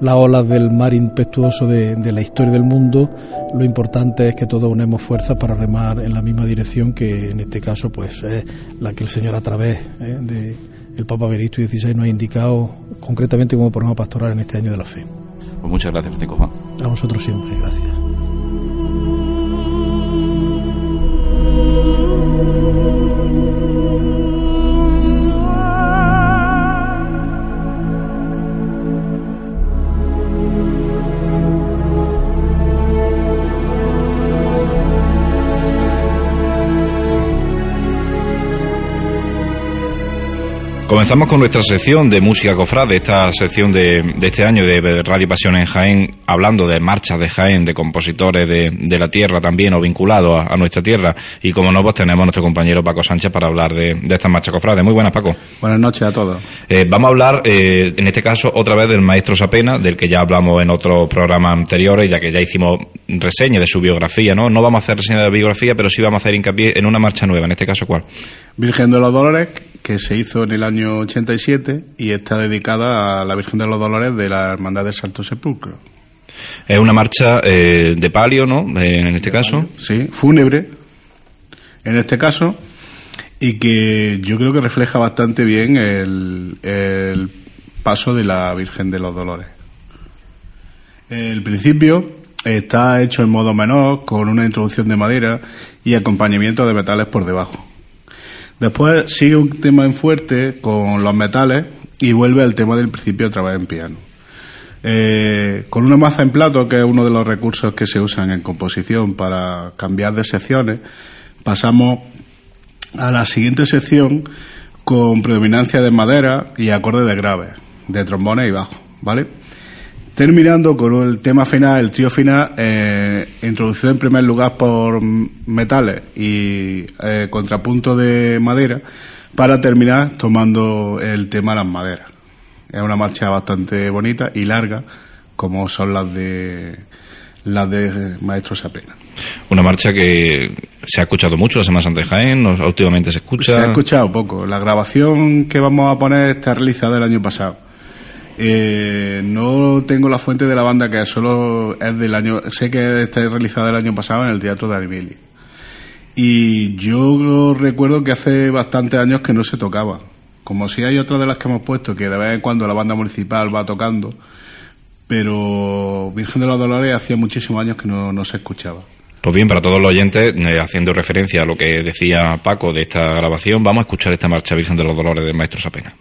las olas del mar impetuoso de, la historia del mundo, lo importante es que todos unemos fuerzas para remar en la misma dirección que en este caso pues es la que el Señor a través eh, de el Papa Benedicto XVI nos ha indicado concretamente como programa pastoral en este año de la fe. Pues muchas gracias, Francisco Juan. A vosotros siempre, gracias. Comenzamos con nuestra sección de música cofrade, esta sección de, este año de Radio Pasión en Jaén, hablando de marchas de Jaén, de compositores de, la tierra también o vinculados a, nuestra tierra. Y como no, pues tenemos a nuestro compañero Paco Sánchez para hablar de, de estas marchas cofrades. Muy buenas, Paco. Buenas noches a todos. Eh, vamos a hablar, eh, en este caso, otra vez del maestro Sapena, del que ya hablamos en otros programas anteriores, ya que ya hicimos reseña de su biografía, ¿no? No vamos a hacer reseña de la biografía, pero sí vamos a hacer hincapié en una marcha nueva, en este caso, ¿cuál? Virgen de los Dolores, que se hizo en el año 87 y está dedicada a la Virgen de los Dolores de la Hermandad del Santo Sepulcro. Es una marcha eh, de palio, ¿no? Eh, en este caso. sí, fúnebre, en este caso, y que yo creo que refleja bastante bien el, el paso de la Virgen de los Dolores. El principio está hecho en modo menor, con una introducción de madera y acompañamiento de metales por debajo. Después sigue un tema en fuerte con los metales y vuelve al tema del principio otra vez en piano. Eh, con una maza en plato, que es uno de los recursos que se usan en composición para cambiar de secciones, pasamos a la siguiente sección con predominancia de madera y acordes de graves, de trombones y bajo, ¿vale? Terminando con el tema final, el trío final, eh, introducido en primer lugar por metales y eh, contrapunto de madera, para terminar tomando el tema las maderas. Es una marcha bastante bonita y larga, como son las de las de Maestro Sapena. Una marcha que se ha escuchado mucho la Semana Santa de Jaén, últimamente se escucha. Se ha escuchado poco. La grabación que vamos a poner está realizada el año pasado. Eh, no tengo la fuente de la banda que solo es del año. Sé que está realizada el año pasado en el Teatro de Aribili. Y yo recuerdo que hace bastantes años que no se tocaba como si hay otras de las que hemos puesto, que de vez en cuando la banda municipal va tocando, pero Virgen de los Dolores hacía muchísimos años que no, se escuchaba. Pues bien, para todos los oyentes, eh, haciendo referencia a lo que decía Paco de esta grabación, vamos a escuchar esta marcha Virgen de los Dolores del Maestro Sapena.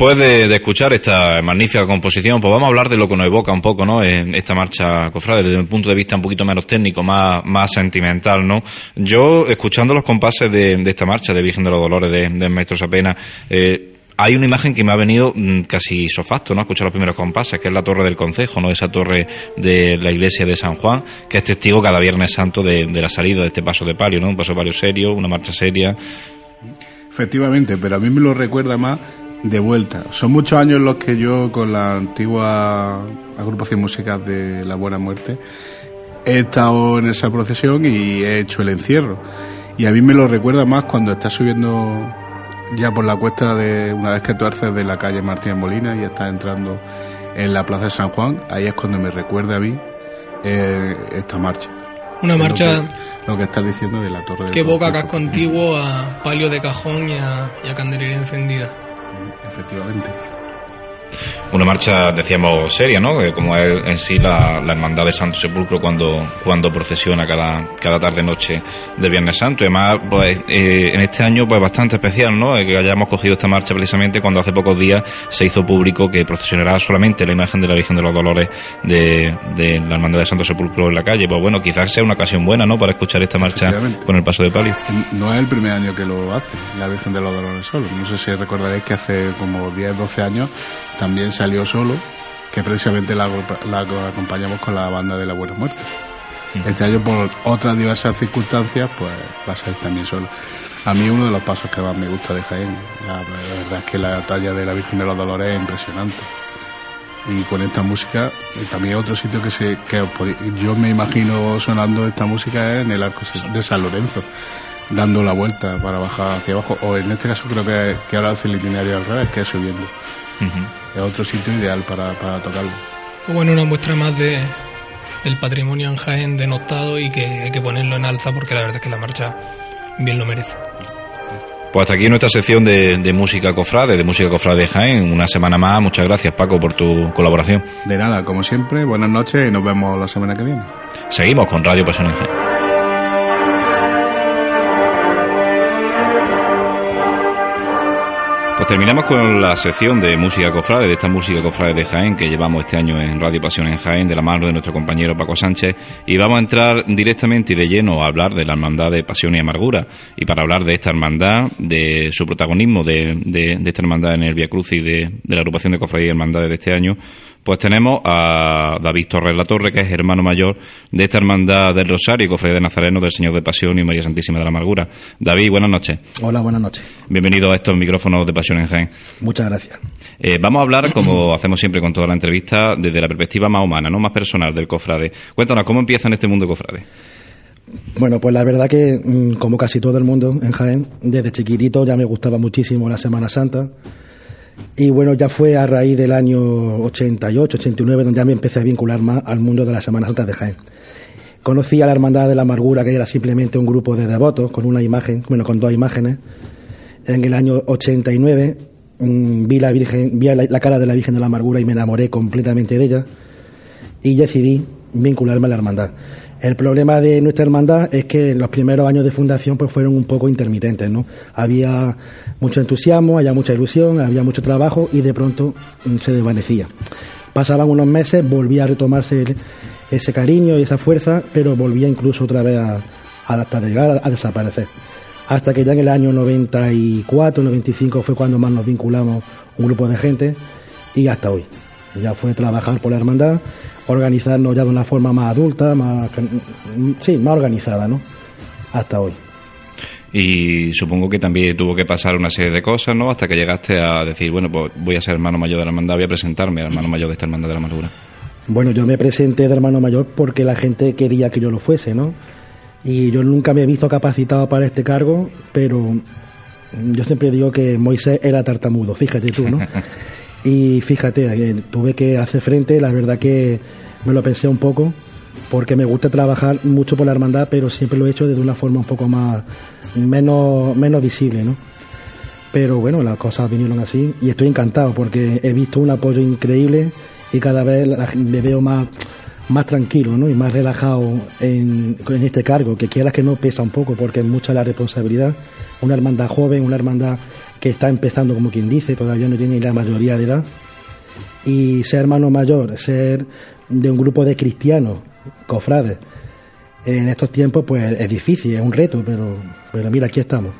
Después de, escuchar esta magnífica composición, pues vamos a hablar de lo que nos evoca un poco, ¿no? Esta marcha cofrade, desde un punto de vista un poquito menos técnico, más, más sentimental, ¿no? Yo, escuchando los compases de, esta marcha de Virgen de los Dolores de, de Maestro Sapena, eh, hay una imagen que me ha venido mm, casi sofacto, ¿no? Escuchar los primeros compases, que es la torre del concejo, ¿no? Esa torre de la iglesia de San Juan, que es testigo cada Viernes Santo de, la salida de este paso de palio, ¿no? Un paso de palio serio, una marcha seria. Efectivamente, pero a mí me lo recuerda más de vuelta. Son muchos años los que yo con la antigua agrupación musical de La Buena Muerte he estado en esa procesión y he hecho el encierro. Y a mí me lo recuerda más cuando está subiendo ya por la cuesta de una vez que tú haces de la calle Martín Molina y estás entrando en la Plaza de San Juan, ahí es cuando me recuerda a mí eh, esta marcha. Una marcha. Lo que, estás diciendo de la torre Que evoca acá contigo a palio de cajón y a, y a candelería encendida efectivamente. Una marcha, decíamos, seria, ¿no? Como es en sí la, hermandad de Santo Sepulcro cuando, cuando procesiona cada, cada tarde-noche de Viernes Santo. Y además, pues, eh, en este año, pues bastante especial, ¿no? Que hayamos cogido esta marcha precisamente cuando hace pocos días se hizo público que procesionará solamente la imagen de la Virgen de los Dolores de, de la hermandad de Santo Sepulcro en la calle. Pues bueno, quizás sea una ocasión buena, ¿no? Para escuchar esta marcha con el paso de palio. No es el primer año que lo hace la Virgen de los Dolores solo. No sé si recordaréis que hace como 10, 12 años también salió solo, que precisamente la, acompañamos con la banda de la Buena Muerte. Este año, por otras diversas circunstancias, pues va a ser también solo. A mí uno de los pasos que más me gusta de Jaén, la, verdad es que la talla de la Virgen de los Dolores es impresionante. Y con esta música, también otro sitio que, se, que yo me imagino sonando esta música es en el arco de San Lorenzo, dando la vuelta para bajar hacia abajo, o en este caso creo que, que ahora hace el itinerario al revés, que es subiendo es otro sitio ideal para, para tocarlo. Pues bueno, una muestra más de, del patrimonio en Jaén denotado y que hay que ponerlo en alza porque la verdad es que la marcha bien lo merece. Pues hasta aquí nuestra sección de, de, música cofrade, de música cofrade de Jaén. Una semana más. Muchas gracias, Paco, por tu colaboración. De nada, como siempre, buenas noches y nos vemos la semana que viene. Seguimos con Radio Pasión en Jaén. Pues terminamos con la sección de música cofrade, de esta música cofrade de Jaén que llevamos este año en Radio Pasión en Jaén, de la mano de nuestro compañero Paco Sánchez, y vamos a entrar directamente y de lleno a hablar de la hermandad de Pasión y Amargura. Y para hablar de esta hermandad, de su protagonismo, de, de, esta hermandad en el Via Cruz y de, de la agrupación de cofradías y hermandades de este año, pues tenemos a David Torres La Torre, que es hermano mayor de esta hermandad del Rosario, cofradía de Nazareno del Señor de Pasión y María Santísima de la Amargura. David, buenas noches. Hola, buenas noches. Bienvenido a estos micrófonos de Pasión en Jaén. Muchas gracias. Eh, vamos a hablar, como hacemos siempre con toda la entrevista, desde la perspectiva más humana, no más personal del cofrade. Cuéntanos, ¿cómo empieza en este mundo cofrade? Bueno, pues la verdad que, mm, como casi todo el mundo en Jaén, desde chiquitito ya me gustaba muchísimo la Semana Santa y bueno, ya fue a raíz del año 88, 89, donde ya me empecé a vincular más al mundo de la Semana Santa de Jaén. Conocí a la Hermandad de la Amargura, que era simplemente un grupo de devotos con una imagen, bueno, con dos imágenes. En el año 89 mm, vi la Virgen, vi la, cara de la Virgen de la Amargura y me enamoré completamente de ella y decidí vincularme a la hermandad. El problema de nuestra hermandad es que los primeros años de fundación pues fueron un poco intermitentes, ¿no? Había mucho entusiasmo, había mucha ilusión, había mucho trabajo y de pronto mm, se desvanecía. Pasaban unos meses, volvía a retomarse ese cariño y esa fuerza, pero volvía incluso otra vez a, a, a desaparecer. Hasta que ya en el año 94, 95 fue cuando más nos vinculamos un grupo de gente y hasta hoy. Ya fue trabajar por la hermandad, organizarnos ya de una forma más adulta, más, sí, más organizada, ¿no? Hasta hoy. Y supongo que también tuvo que pasar una serie de cosas, ¿no? Hasta que llegaste a decir, bueno, pues voy a ser hermano mayor de la hermandad, voy a presentarme hermano mayor de esta hermandad de la amargura. Bueno, yo me presenté de hermano mayor porque la gente quería que yo lo fuese, ¿no? Y yo nunca me he visto capacitado para este cargo, pero yo siempre digo que Moisés era tartamudo, fíjate tú, ¿no? Y fíjate, eh, tuve que hacer frente, la verdad que me lo pensé un poco, porque me gusta trabajar mucho por la hermandad, pero siempre lo he hecho de una forma un poco más, menos, menos visible, ¿no? Pero bueno, las cosas vinieron así y estoy encantado porque he visto un apoyo increíble y cada vez me veo más, más tranquilo ¿no? y más relajado en, en este cargo, que quieras que no pesa un poco porque es mucha la responsabilidad. Una hermandad joven, una hermandad que está empezando como quien dice, todavía no tiene la mayoría de edad. Y ser hermano mayor, ser de un grupo de cristianos, cofrades, en estos tiempos pues es difícil, es un reto, pero, pero mira, aquí estamos.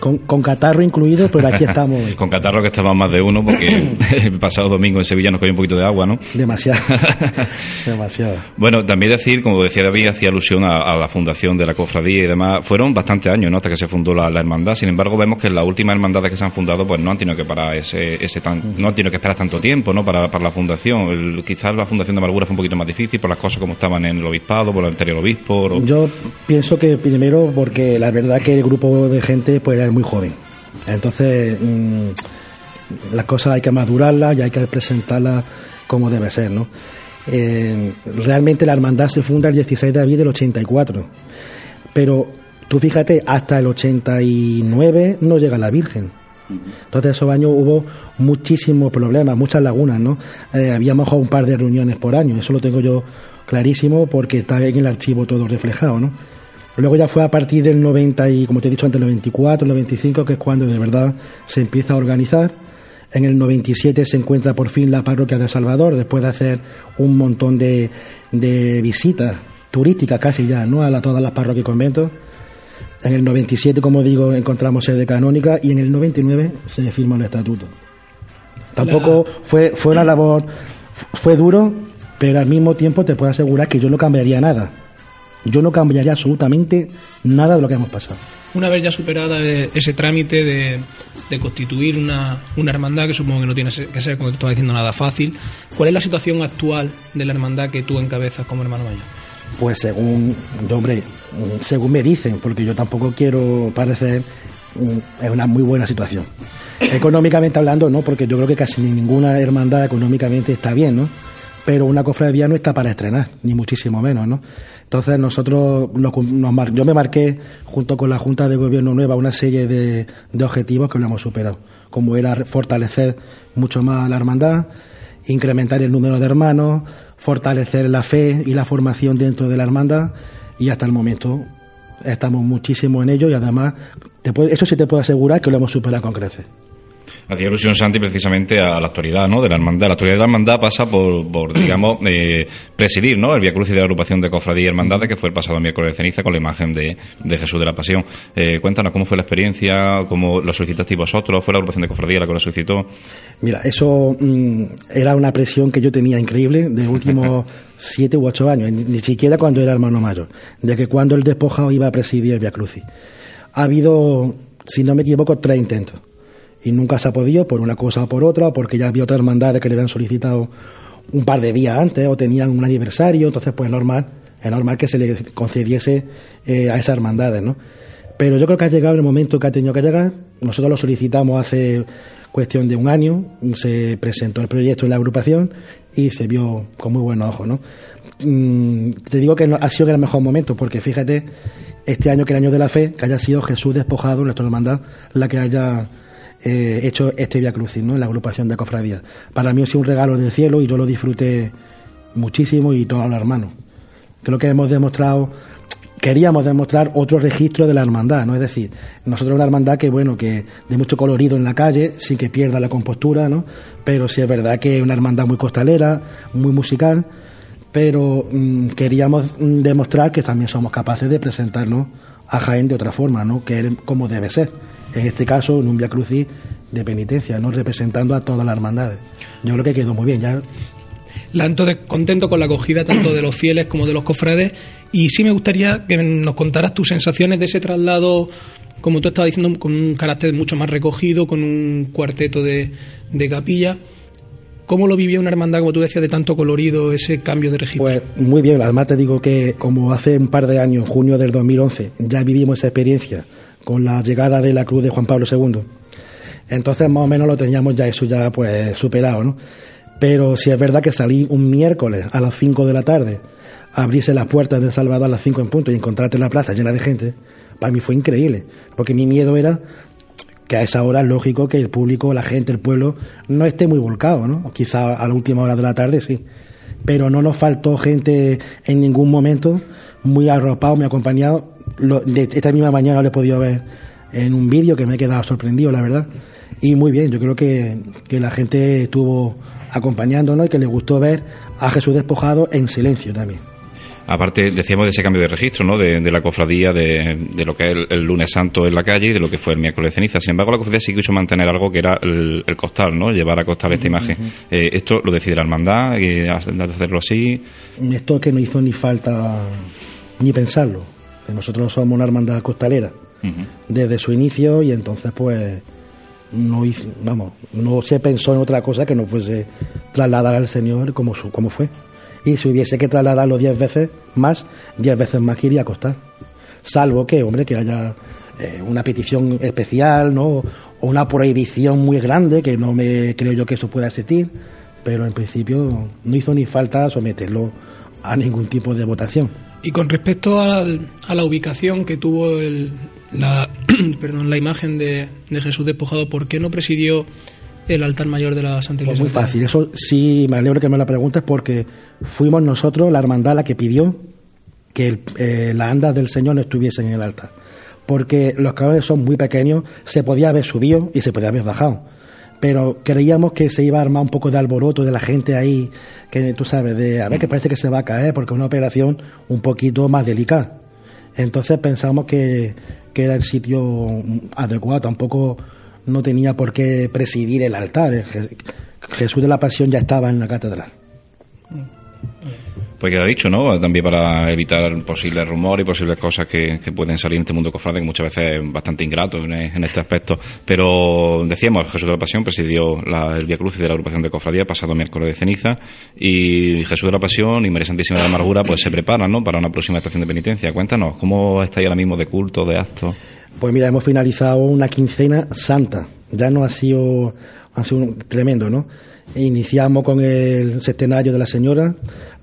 Con, con, catarro incluido, pero aquí estamos hoy. con catarro que estaba más de uno, porque el pasado domingo en Sevilla nos cogió un poquito de agua, ¿no? Demasiado. Demasiado. Bueno, también decir, como decía David, hacía alusión a, a, la fundación de la cofradía y demás. Fueron bastantes años, ¿no? Hasta que se fundó la, la, hermandad. Sin embargo, vemos que las últimas hermandades que se han fundado, pues no han tenido que parar ese, ese tan, no han tenido que esperar tanto tiempo, ¿no? Para, para la fundación. El, quizás la fundación de Amargura fue un poquito más difícil por las cosas como estaban en el obispado, por el anterior obispo. O... Yo pienso que primero porque la verdad que el grupo de gente, pues muy joven. Entonces, mmm, las cosas hay que madurarlas y hay que presentarlas como debe ser, ¿no? Eh, realmente la hermandad se funda el 16 de abril del 84, pero tú fíjate, hasta el 89 no llega la Virgen. Entonces, esos años hubo muchísimos problemas, muchas lagunas, ¿no? Eh, había mejor un par de reuniones por año, eso lo tengo yo clarísimo porque está en el archivo todo reflejado, ¿no? Luego ya fue a partir del 90 y, como te he dicho antes, el 94, el 95, que es cuando de verdad se empieza a organizar. En el 97 se encuentra por fin la parroquia de Salvador, después de hacer un montón de, de visitas turísticas casi ya, ¿no? A la, todas las parroquias y conventos. En el 97, como digo, encontramos sede canónica y en el 99 se firma el estatuto. Tampoco fue, fue una labor, fue duro, pero al mismo tiempo te puedo asegurar que yo no cambiaría nada. Yo no cambiaría absolutamente nada de lo que hemos pasado. Una vez ya superada ese trámite de, de constituir una, una, hermandad, que supongo que no tiene que ser, como te estaba diciendo, nada fácil, ¿cuál es la situación actual de la hermandad que tú encabezas como hermano mayor? Pues según, hombre, según me dicen, porque yo tampoco quiero parecer, es una muy buena situación. Económicamente hablando, no, porque yo creo que casi ninguna hermandad económicamente está bien, ¿no? Pero una cofradía no está para estrenar, ni muchísimo menos, ¿no? Entonces nosotros, nos, nos, yo me marqué junto con la Junta de Gobierno Nueva una serie de, de objetivos que lo hemos superado, como era fortalecer mucho más la hermandad, incrementar el número de hermanos, fortalecer la fe y la formación dentro de la hermandad y hasta el momento estamos muchísimo en ello y además te puede, eso sí te puedo asegurar que lo hemos superado con creces. Hacía alusión Santi precisamente a la actualidad ¿no? de la hermandad. La actualidad de la hermandad pasa por, por digamos, eh, presidir ¿no? el Via Cruz y de la agrupación de cofradía y hermandades que fue el pasado miércoles de ceniza con la imagen de, de Jesús de la Pasión. Eh, cuéntanos cómo fue la experiencia, cómo lo solicitasteis vosotros, fue la agrupación de cofradía la que lo solicitó. Mira, eso mmm, era una presión que yo tenía increíble de últimos siete u ocho años, ni, ni, siquiera cuando era hermano mayor, de que cuando el despojado iba a presidir el Via Crucis. Ha habido, si no me equivoco, tres intentos y nunca se ha podido por una cosa o por otra, porque ya había otras hermandades que le habían solicitado un par de días antes o tenían un aniversario, entonces pues es normal, es normal que se le concediese eh, a esas hermandades, ¿no? Pero yo creo que ha llegado el momento que ha tenido que llegar, nosotros lo solicitamos hace cuestión de un año, se presentó el proyecto en la agrupación y se vio con muy buenos ojos, ¿no? Mm, te digo que no, ha sido el mejor momento, porque fíjate, este año que el año de la fe, que haya sido Jesús despojado, nuestra hermandad, la que haya eh, hecho este Via Crucis, ¿no? En la agrupación de cofradías. Para mí ha sido un regalo del cielo y yo lo disfruté muchísimo y todos los hermanos. Creo que hemos demostrado, queríamos demostrar otro registro de la hermandad, ¿no? Es decir, nosotros una hermandad que, bueno, que de mucho colorido en la calle, sin que pierda la compostura, ¿no? Pero sí es verdad que es una hermandad muy costalera, muy musical, pero mmm, queríamos demostrar que también somos capaces de presentarnos a Jaén de otra forma, ¿no? Que es como debe ser en este caso en un Via Crucis de penitencia, no representando a todas las hermandades. Yo creo que quedó muy bien. Ya entonces, contento con la acogida tanto de los fieles como de los cofrades. Y sí me gustaría que nos contaras tus sensaciones de ese traslado, como tú estabas diciendo, con un carácter mucho más recogido, con un cuarteto de, de capilla. ¿Cómo lo vivía una hermandad, como tú decías, de tanto colorido, ese cambio de registro? Pues muy bien, además te digo que como hace un par de años, junio del 2011, ya vivimos esa experiencia con la llegada de la cruz de Juan Pablo II. Entonces más o menos lo teníamos ya eso ya pues superado, ¿no? Pero si es verdad que salí un miércoles a las 5 de la tarde, abrirse las puertas del Salvador a las 5 en punto y encontrarte la plaza llena de gente, para mí fue increíble, porque mi miedo era que a esa hora es lógico que el público, la gente, el pueblo no esté muy volcado, ¿no? Quizá a la última hora de la tarde sí, pero no nos faltó gente en ningún momento, muy arropado, muy acompañado. Lo, de esta misma mañana lo he podido ver en un vídeo que me he quedado sorprendido, la verdad. Y muy bien, yo creo que, que la gente estuvo acompañándonos y que le gustó ver a Jesús despojado en silencio también. Aparte, decíamos de ese cambio de registro, ¿no? De, la cofradía, de, lo que es el, lunes santo en la calle y de lo que fue el miércoles de ceniza. Sin embargo, la cofradía sí quiso mantener algo que era el, costal, ¿no? Llevar a costal esta imagen. Eh, ¿Esto lo decide la hermandad, y hacerlo así? Esto que no hizo ni falta ni pensarlo. Nosotros somos una hermandad costalera desde su inicio y entonces, pues, no hizo, vamos, no se pensó en otra cosa que no fuese trasladar al Señor como, su, como fue y si hubiese que trasladarlo diez veces más, diez veces más que iría a costar. Salvo que, hombre, que haya eh, una petición especial, ¿no? O una prohibición muy grande, que no me creo yo que eso pueda existir, pero en principio no hizo ni falta someterlo a ningún tipo de votación. Y con respecto a la ubicación que tuvo el, la, perdón, la imagen de, de Jesús despojado, ¿por qué no presidió el altar mayor de la Santa Iglesia? Pues muy fácil, eso sí me alegro que me lo preguntes porque fuimos nosotros, la hermandad, la que pidió que eh, las andas del Señor no estuviesen en el altar. Porque los caballos son muy pequeños, se podía haber subido y se podía haber bajado. Pero creíamos que se iba a armar un poco de alboroto de la gente ahí, que tú sabes, de a ver que parece que se va a caer, porque es una operación un poquito más delicada. Entonces pensamos que, que era el sitio adecuado, tampoco no tenía por qué presidir el altar. Jesús de la Pasión ya estaba en la catedral. Pues queda dicho, ¿no? También para evitar posibles rumores y posibles cosas que, pueden salir en este mundo cofrade, que muchas veces es bastante ingrato en, este aspecto. Pero decíamos, Jesús de la Pasión presidió el Via Cruz de la agrupación de cofradía pasado miércoles de ceniza y Jesús de la Pasión y María Santísima de la Amargura pues se preparan, ¿no? Para una próxima estación de penitencia. Cuéntanos, ¿cómo estáis ahora mismo de culto, de actos? Pues mira, hemos finalizado una quincena santa. Ya no ha sido, ha sido tremendo, ¿no? Iniciamos con el centenario de la señora,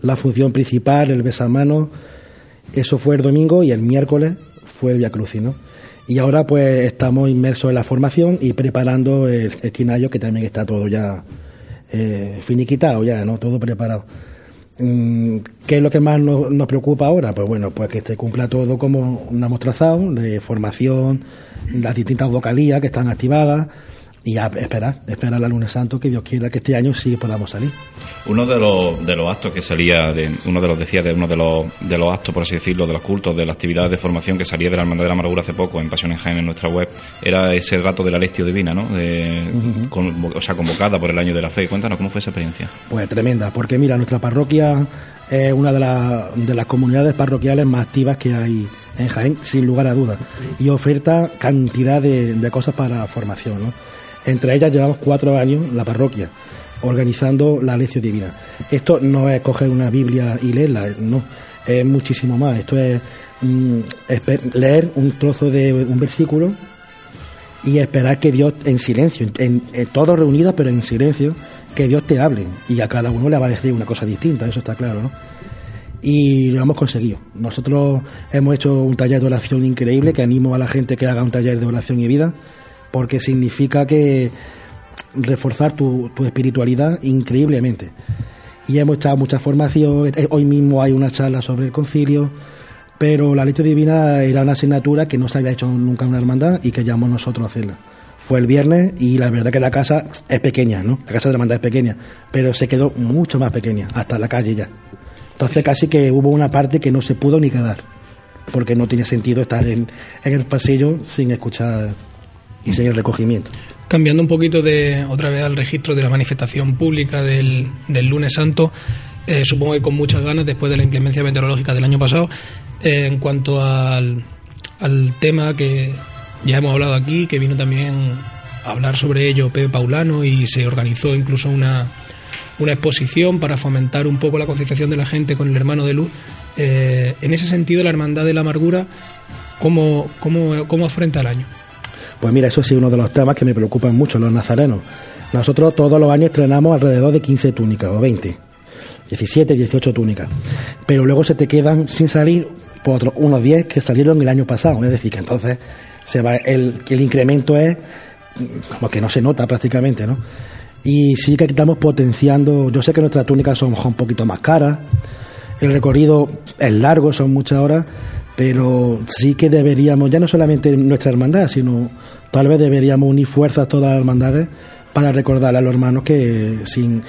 la función principal, el besamano. Eso fue el domingo y el miércoles fue el Via. Y ahora pues estamos inmersos en la formación y preparando el esquinario que también está todo ya eh, finiquitado, ya, ¿no? Todo preparado. Mm, ¿Qué es lo que más nos, preocupa ahora? Pues bueno, pues que se cumpla todo como una mostrazado de formación, las distintas vocalías que están activadas, y a esperar, esperar al lunes santo que Dios quiera que este año sí podamos salir. Uno de los, de los actos que salía, de, uno de los decía de uno de los, de los actos, por así decirlo, de los cultos, de las actividades de formación que salía de la Hermandad de la Amargura hace poco en Pasión en Jaén en nuestra web, era ese rato de la Lestio Divina, ¿no? o sea, convocada por el año de la fe. Cuéntanos cómo fue esa experiencia. Pues tremenda, porque mira, nuestra parroquia es una de, de las comunidades parroquiales más activas que hay en Jaén, sin lugar a dudas, y oferta cantidad de, de cosas para formación, ¿no? Entre ellas llevamos cuatro años la parroquia organizando la lección divina. Esto no es coger una Biblia y leerla, no, es muchísimo más. Esto es, mm, leer un trozo de un versículo y esperar que Dios en silencio, en, todos reunidos pero en silencio, que Dios te hable y a cada uno le va a decir una cosa distinta, eso está claro, ¿no? Y lo hemos conseguido. Nosotros hemos hecho un taller de oración increíble que animo a la gente que haga un taller de oración y vida porque significa que reforzar tu, espiritualidad increíblemente. Y hemos echado mucha formación, eh, hoy mismo hay una charla sobre el concilio, pero la leche divina era una asignatura que no se había hecho nunca en una hermandad y que llamamos nosotros a hacerla. Fue el viernes y la verdad que la casa es pequeña, ¿no? La casa de la hermandad es pequeña, pero se quedó mucho más pequeña, hasta la calle ya. Entonces casi que hubo una parte que no se pudo ni quedar, porque no tiene sentido estar en el pasillo sin escuchar y recogimiento. Cambiando un poquito de otra vez al registro de la manifestación pública del, del lunes santo, eh, supongo que con muchas ganas después de la inclemencia meteorológica del año pasado, eh, en cuanto al, al tema que ya hemos hablado aquí, que vino también a hablar sobre ello Pepe Paulano y se organizó incluso una, una exposición para fomentar un poco la concienciación de la gente con el hermano de luz. Eh, en ese sentido, la Hermandad de la Amargura, ¿cómo, cómo, cómo afronta el año? Pues mira, eso sí uno de los temas que me preocupan mucho, los nazarenos. Nosotros todos los años estrenamos alrededor de 15 túnicas o 20, 17, 18 túnicas. Pero luego se te quedan sin salir por otros unos 10 que salieron el año pasado. Es decir, que entonces se va el, el incremento es como que no se nota prácticamente, ¿no? Y sí que estamos potenciando, yo sé que nuestras túnicas son un poquito más caras, el recorrido es largo, son muchas horas, Pero sí que deberíamos, ya no solamente nuestra hermandad, sino tal vez deberíamos unir fuerzas todas las hermandades para recordar a los hermanos que sin,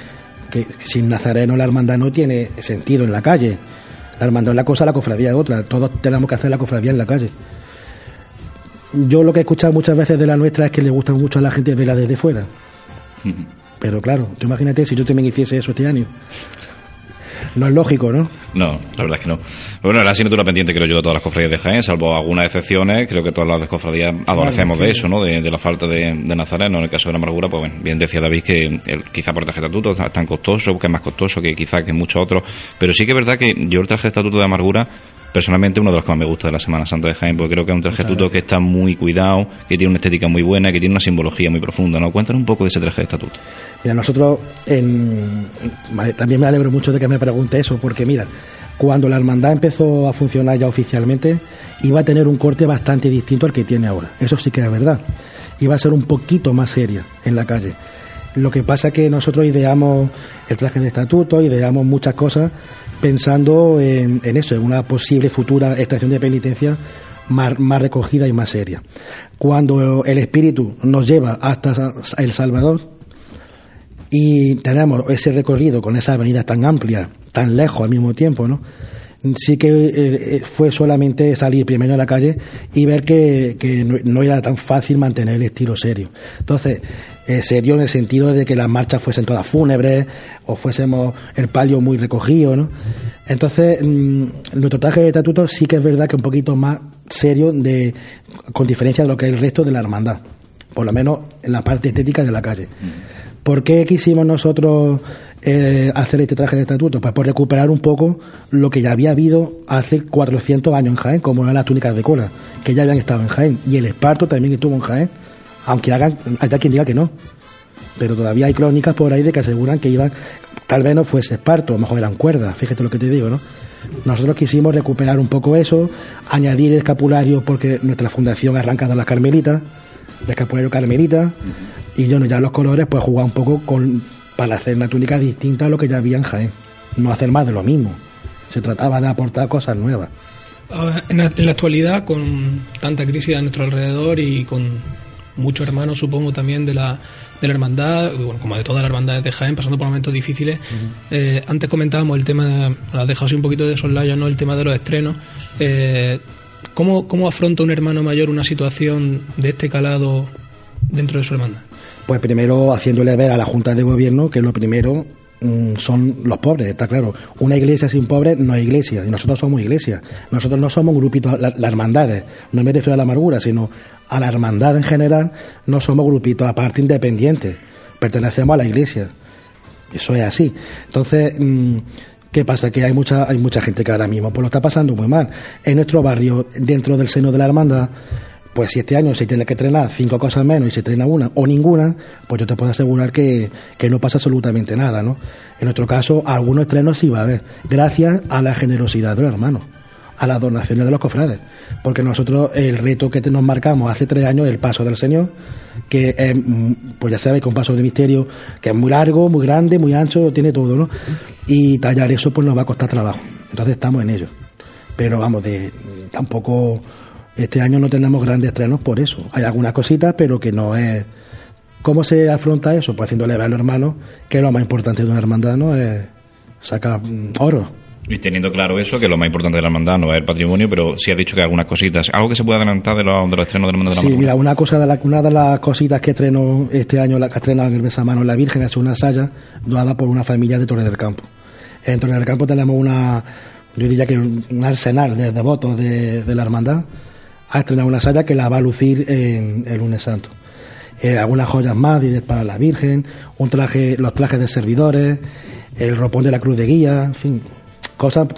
que sin Nazareno la hermandad no tiene sentido en la calle. La hermandad es la cosa, la cofradía es otra. Todos tenemos que hacer la cofradía en la calle. Yo lo que he escuchado muchas veces de la nuestra es que le gusta mucho a la gente verla desde fuera. Pero claro, tú imagínate si yo también hiciese eso este año. No es lógico, ¿no? No, la verdad es que no. Bueno, la asignatura pendiente creo yo de todas las cofradías de Jaén, salvo algunas excepciones, creo que todas las cofradías adolecemos de eso, ¿no? De, la falta de, Nazareno. En el caso de la amargura, pues bien decía David que el, quizá por traje de estatuto es tan costoso, que es más costoso que quizá que muchos otros. Pero sí que es verdad que yo el traje de estatuto de amargura personalmente uno de los que más me gusta de la Semana Santa de Jaén, porque creo que es un traje de estatuto que está muy cuidado, que tiene una estética muy buena, que tiene una simbología muy profunda, ¿no? Cuéntanos un poco de ese traje de estatuto. Mira, nosotros en, también me alegro mucho de que me pregunte eso, porque mira, cuando la hermandad empezó a funcionar ya oficialmente, iba a tener un corte bastante distinto al que tiene ahora. Eso sí que es verdad. Iba a ser un poquito más seria en la calle. Lo que pasa es que nosotros ideamos el traje de estatuto, ideamos muchas cosas pensando en, eso, en una posible futura estación de penitencia más, recogida y más seria. Cuando el espíritu nos lleva hasta El Salvador y tenemos ese recorrido con esas avenidas tan amplias, tan lejos al mismo tiempo, ¿no? sí que eh, fue solamente salir primero a la calle y ver que, no, era tan fácil mantener el estilo serio. Entonces, eh, serio en el sentido de que las marchas fuesen todas fúnebres o fuésemos el palio muy recogido, ¿no? Entonces, nuestro traje de estatuto sí que es verdad que un poquito más serio de, con diferencia de lo que es el resto de la hermandad, por lo menos en la parte estética de la calle. ¿Por qué quisimos nosotros eh, hacer este traje de estatuto? Pues por recuperar un poco lo que ya había habido hace 400 años en Jaén, como eran las túnicas de cola, que ya habían estado en Jaén, y el esparto también estuvo en Jaén aunque hagan, haya quien diga que no. Pero todavía hay crónicas por ahí de que aseguran que iban, tal vez no fuese esparto, a lo mejor eran cuerdas, fíjate lo que te digo, ¿no? Nosotros quisimos recuperar un poco eso, añadir el escapulario porque nuestra fundación arranca de las carmelitas, de escapulario carmelita, y yo no, ya los colores, pues jugar un poco con para hacer una túnica distinta a lo que ya había en Jaén, no hacer más de lo mismo. Se trataba de aportar cosas nuevas. Ah, en la actualidad, con tanta crisis a nuestro alrededor y con muchos hermanos, supongo, también de la, de la hermandad, bueno, como de todas las hermandades de Jaén, pasando por momentos difíciles. Eh, antes comentábamos el tema, has dejado así un poquito de soslayo, ¿no? El tema de los estrenos. Eh, ¿cómo, ¿Cómo afronta un hermano mayor una situación de este calado dentro de su hermandad? Pues primero haciéndole ver a la Junta de Gobierno que lo primero Mm, son los pobres, está claro. Una iglesia sin pobres no es iglesia, y nosotros somos iglesia. Nosotros no somos un grupito, las hermandades, no me refiero a la amargura, sino a la hermandad en general, no somos grupitos aparte independientes, pertenecemos a la iglesia. Eso es así. Entonces, mm, ¿qué pasa? Que hay mucha, hay mucha gente que ahora mismo pues lo está pasando muy mal. En nuestro barrio, dentro del seno de la hermandad, pues si este año se tiene que entrenar cinco cosas menos y se entrena una o ninguna, pues yo te puedo asegurar que, no pasa absolutamente nada, ¿no? En nuestro caso, algunos estrenos sí va a haber, gracias a la generosidad de los hermanos, a las donaciones de los cofrades, porque nosotros el reto que nos marcamos hace tres años, el paso del Señor, que es, mm, pues ya sabéis, con paso de misterio, que es muy largo, muy grande, muy ancho, tiene todo, ¿no? Y tallar eso pues nos va a costar trabajo. Entonces estamos en ello. Pero vamos, de tampoco este año no tenemos grandes estrenos por eso. Hay algunas cositas, pero que no es... ¿Cómo se afronta eso? Pues haciéndole ver a los hermanos que lo más importante de una hermandad no es sacar mm, oro. Y teniendo claro eso, que lo más importante de la hermandad no es el patrimonio, pero sí ha dicho que algunas cositas. ¿Algo que se puede adelantar de, los, de los estrenos de la hermandad de la Sí, mira, una, cosa de la, una de las cositas que estreno este año, la que estrena en el Besamano la Virgen, es una saya donada por una familia de Torre del Campo. En Torre del Campo tenemos una, yo diría que un arsenal de devotos de, de la hermandad a estrenar una saya que la va a lucir en el lunes santo. Eh, algunas joyas más para la Virgen, un traje, los trajes de servidores, el ropón de la cruz de guía, en fin, cosas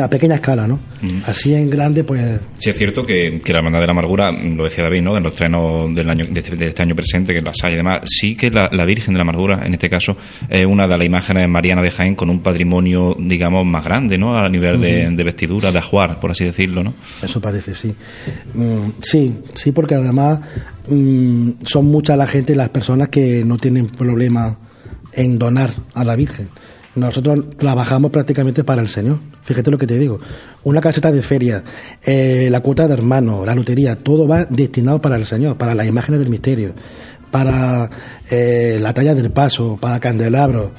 a pequeña escala, ¿no? Así en grande, pues... Sí, es cierto que, la Hermandad de la Amargura, lo decía David, ¿no? En los trenos del año, de, este, este año presente, que la Saya y demás, sí que la, Virgen de la Amargura, en este caso, es una de las imágenes marianas de Jaén con un patrimonio, digamos, más grande, ¿no? A nivel de, vestidura, de ajuar, por así decirlo, ¿no? Eso parece, sí. Mm, sí, sí, porque además mm, son muchas la gente, las personas que no tienen problema en donar a la Virgen Nosotros trabajamos prácticamente para el Señor. Fíjate lo que te digo. Una caseta de feria, eh, la cuota de hermano, la lotería, todo va destinado para el Señor, para las imágenes del misterio, para eh, la talla del paso, para candelabros.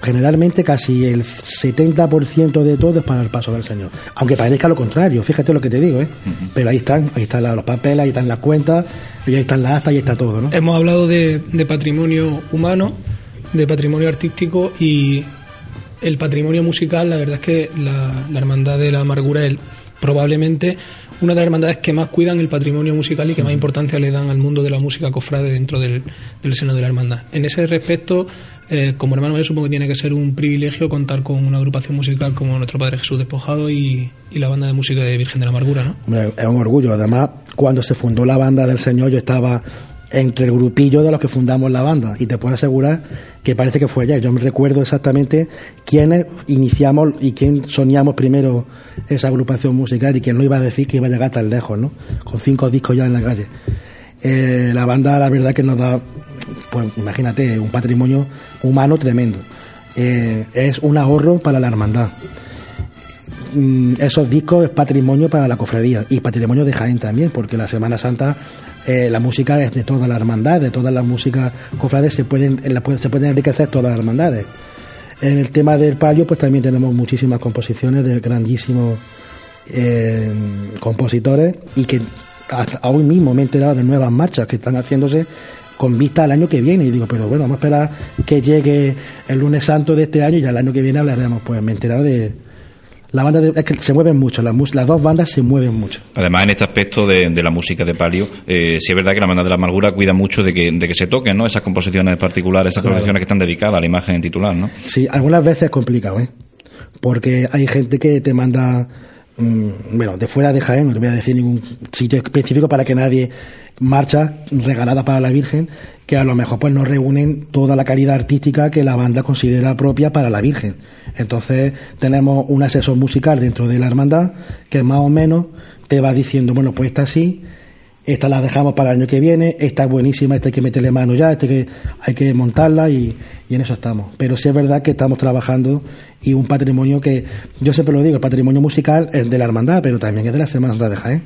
Generalmente casi el 70% de todo es para el paso del Señor. Aunque parezca lo contrario, fíjate lo que te digo, ¿eh? Pero ahí están, ahí están los papeles, ahí están las cuentas, ahí están las actas, y ahí está todo, ¿no? Hemos hablado de, de patrimonio humano, de patrimonio artístico y el patrimonio musical, la verdad es que la, la Hermandad de la Amargura es probablemente una de las hermandades que más cuidan el patrimonio musical y que más importancia le dan al mundo de la música cofrade dentro del, del seno de la hermandad. En ese respecto, eh, como hermano yo supongo que tiene que ser un privilegio contar con una agrupación musical como nuestro Padre Jesús Despojado y, y la banda de música de Virgen de la Amargura, ¿no? Hombre, es un orgullo. Además, cuando se fundó la banda del Señor, yo estaba entre el grupillo de los que fundamos la banda y te puedo asegurar que parece que fue ayer. Yo me recuerdo exactamente quiénes iniciamos y quién soñamos primero esa agrupación musical y quién no iba a decir que iba a llegar tan lejos, ¿no? Con cinco discos ya en la calle. Eh, la banda, la verdad, que nos da, pues imagínate, un patrimonio humano tremendo. Eh, es un ahorro para la hermandad. Mm, esos discos es patrimonio para la cofradía y patrimonio de Jaén también, porque la Semana Santa eh, la música es de toda la hermandad, de todas las músicas cofrades se pueden, en la, se pueden enriquecer todas las hermandades. En el tema del palio, pues también tenemos muchísimas composiciones de grandísimos eh, compositores y que hasta hoy mismo me he enterado de nuevas marchas que están haciéndose con vista al año que viene. Y digo, pero bueno, vamos a esperar que llegue el lunes santo de este año y ya el año que viene hablaremos. Pues me he enterado de, la banda de, es que se mueven mucho, las, las, dos bandas se mueven mucho. Además, en este aspecto de, de la música de palio, eh, sí es verdad que la banda de la amargura cuida mucho de que, de que se toquen, ¿no? Esas composiciones particulares, esas claro. composiciones que están dedicadas a la imagen titular, ¿no? Sí, algunas veces es complicado, ¿eh? Porque hay gente que te manda, bueno, de fuera de Jaén, no voy a decir ningún sitio específico para que nadie marcha regalada para la Virgen que a lo mejor pues no reúnen toda la calidad artística que la banda considera propia para la Virgen. Entonces tenemos un asesor musical dentro de la hermandad que más o menos te va diciendo, bueno, pues esta sí, esta la dejamos para el año que viene, esta es buenísima, esta hay que meterle mano ya, esta que hay que montarla y, y en eso estamos. Pero sí es verdad que estamos trabajando y un patrimonio que, yo siempre lo digo, el patrimonio musical es de la hermandad, pero también es de la Semana Santa de Jaén.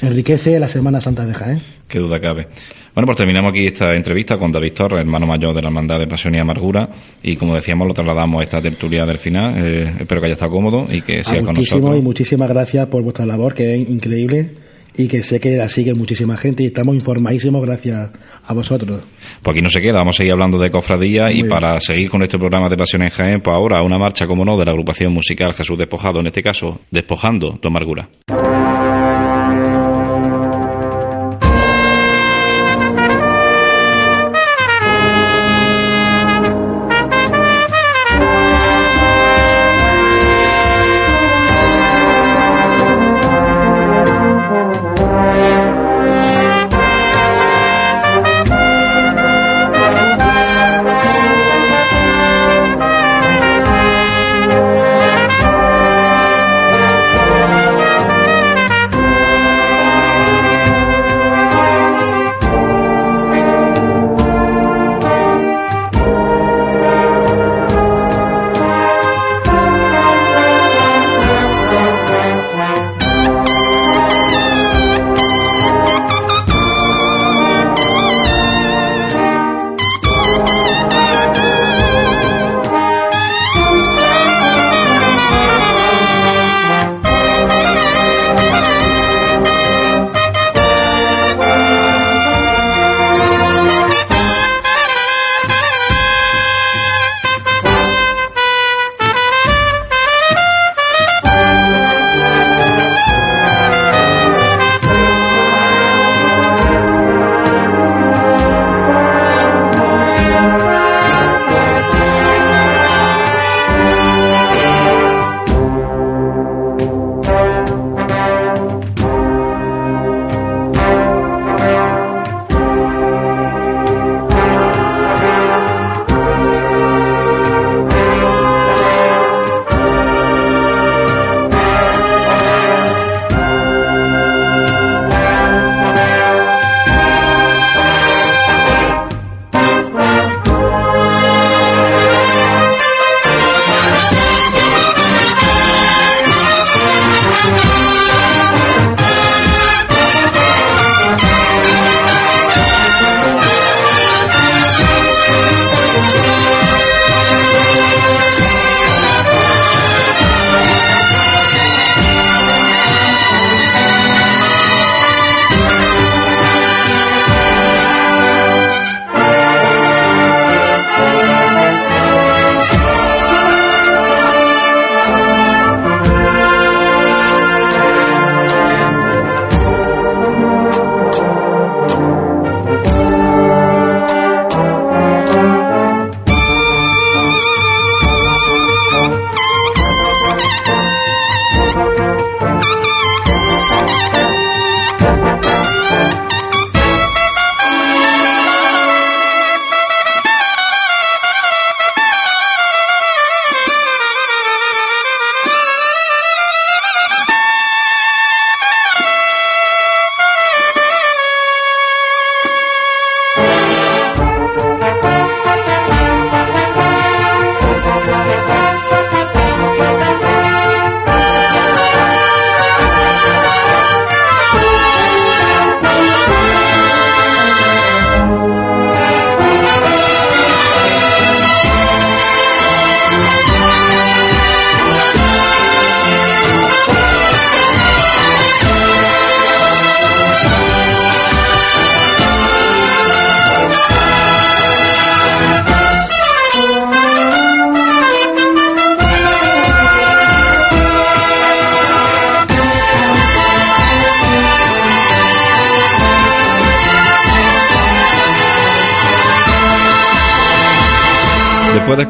Enriquece la Semana Santa de Jaén. Qué duda cabe. Bueno, pues terminamos aquí esta entrevista con David Torres, hermano mayor de la Hermandad de Pasión y Amargura, y como decíamos, lo trasladamos a esta tertulia del final. Eh, espero que haya estado cómodo y que siga con nosotros. y muchísimas gracias por vuestra labor, que es increíble y que sé que la sigue muchísima gente y estamos informadísimos gracias a vosotros. Pues aquí no se queda, vamos a seguir hablando de cofradía Muy y bien. para seguir con este programa de Pasión en Jaén, pues ahora una marcha, como no, de la agrupación musical Jesús Despojado, en este caso, Despojando tu Amargura.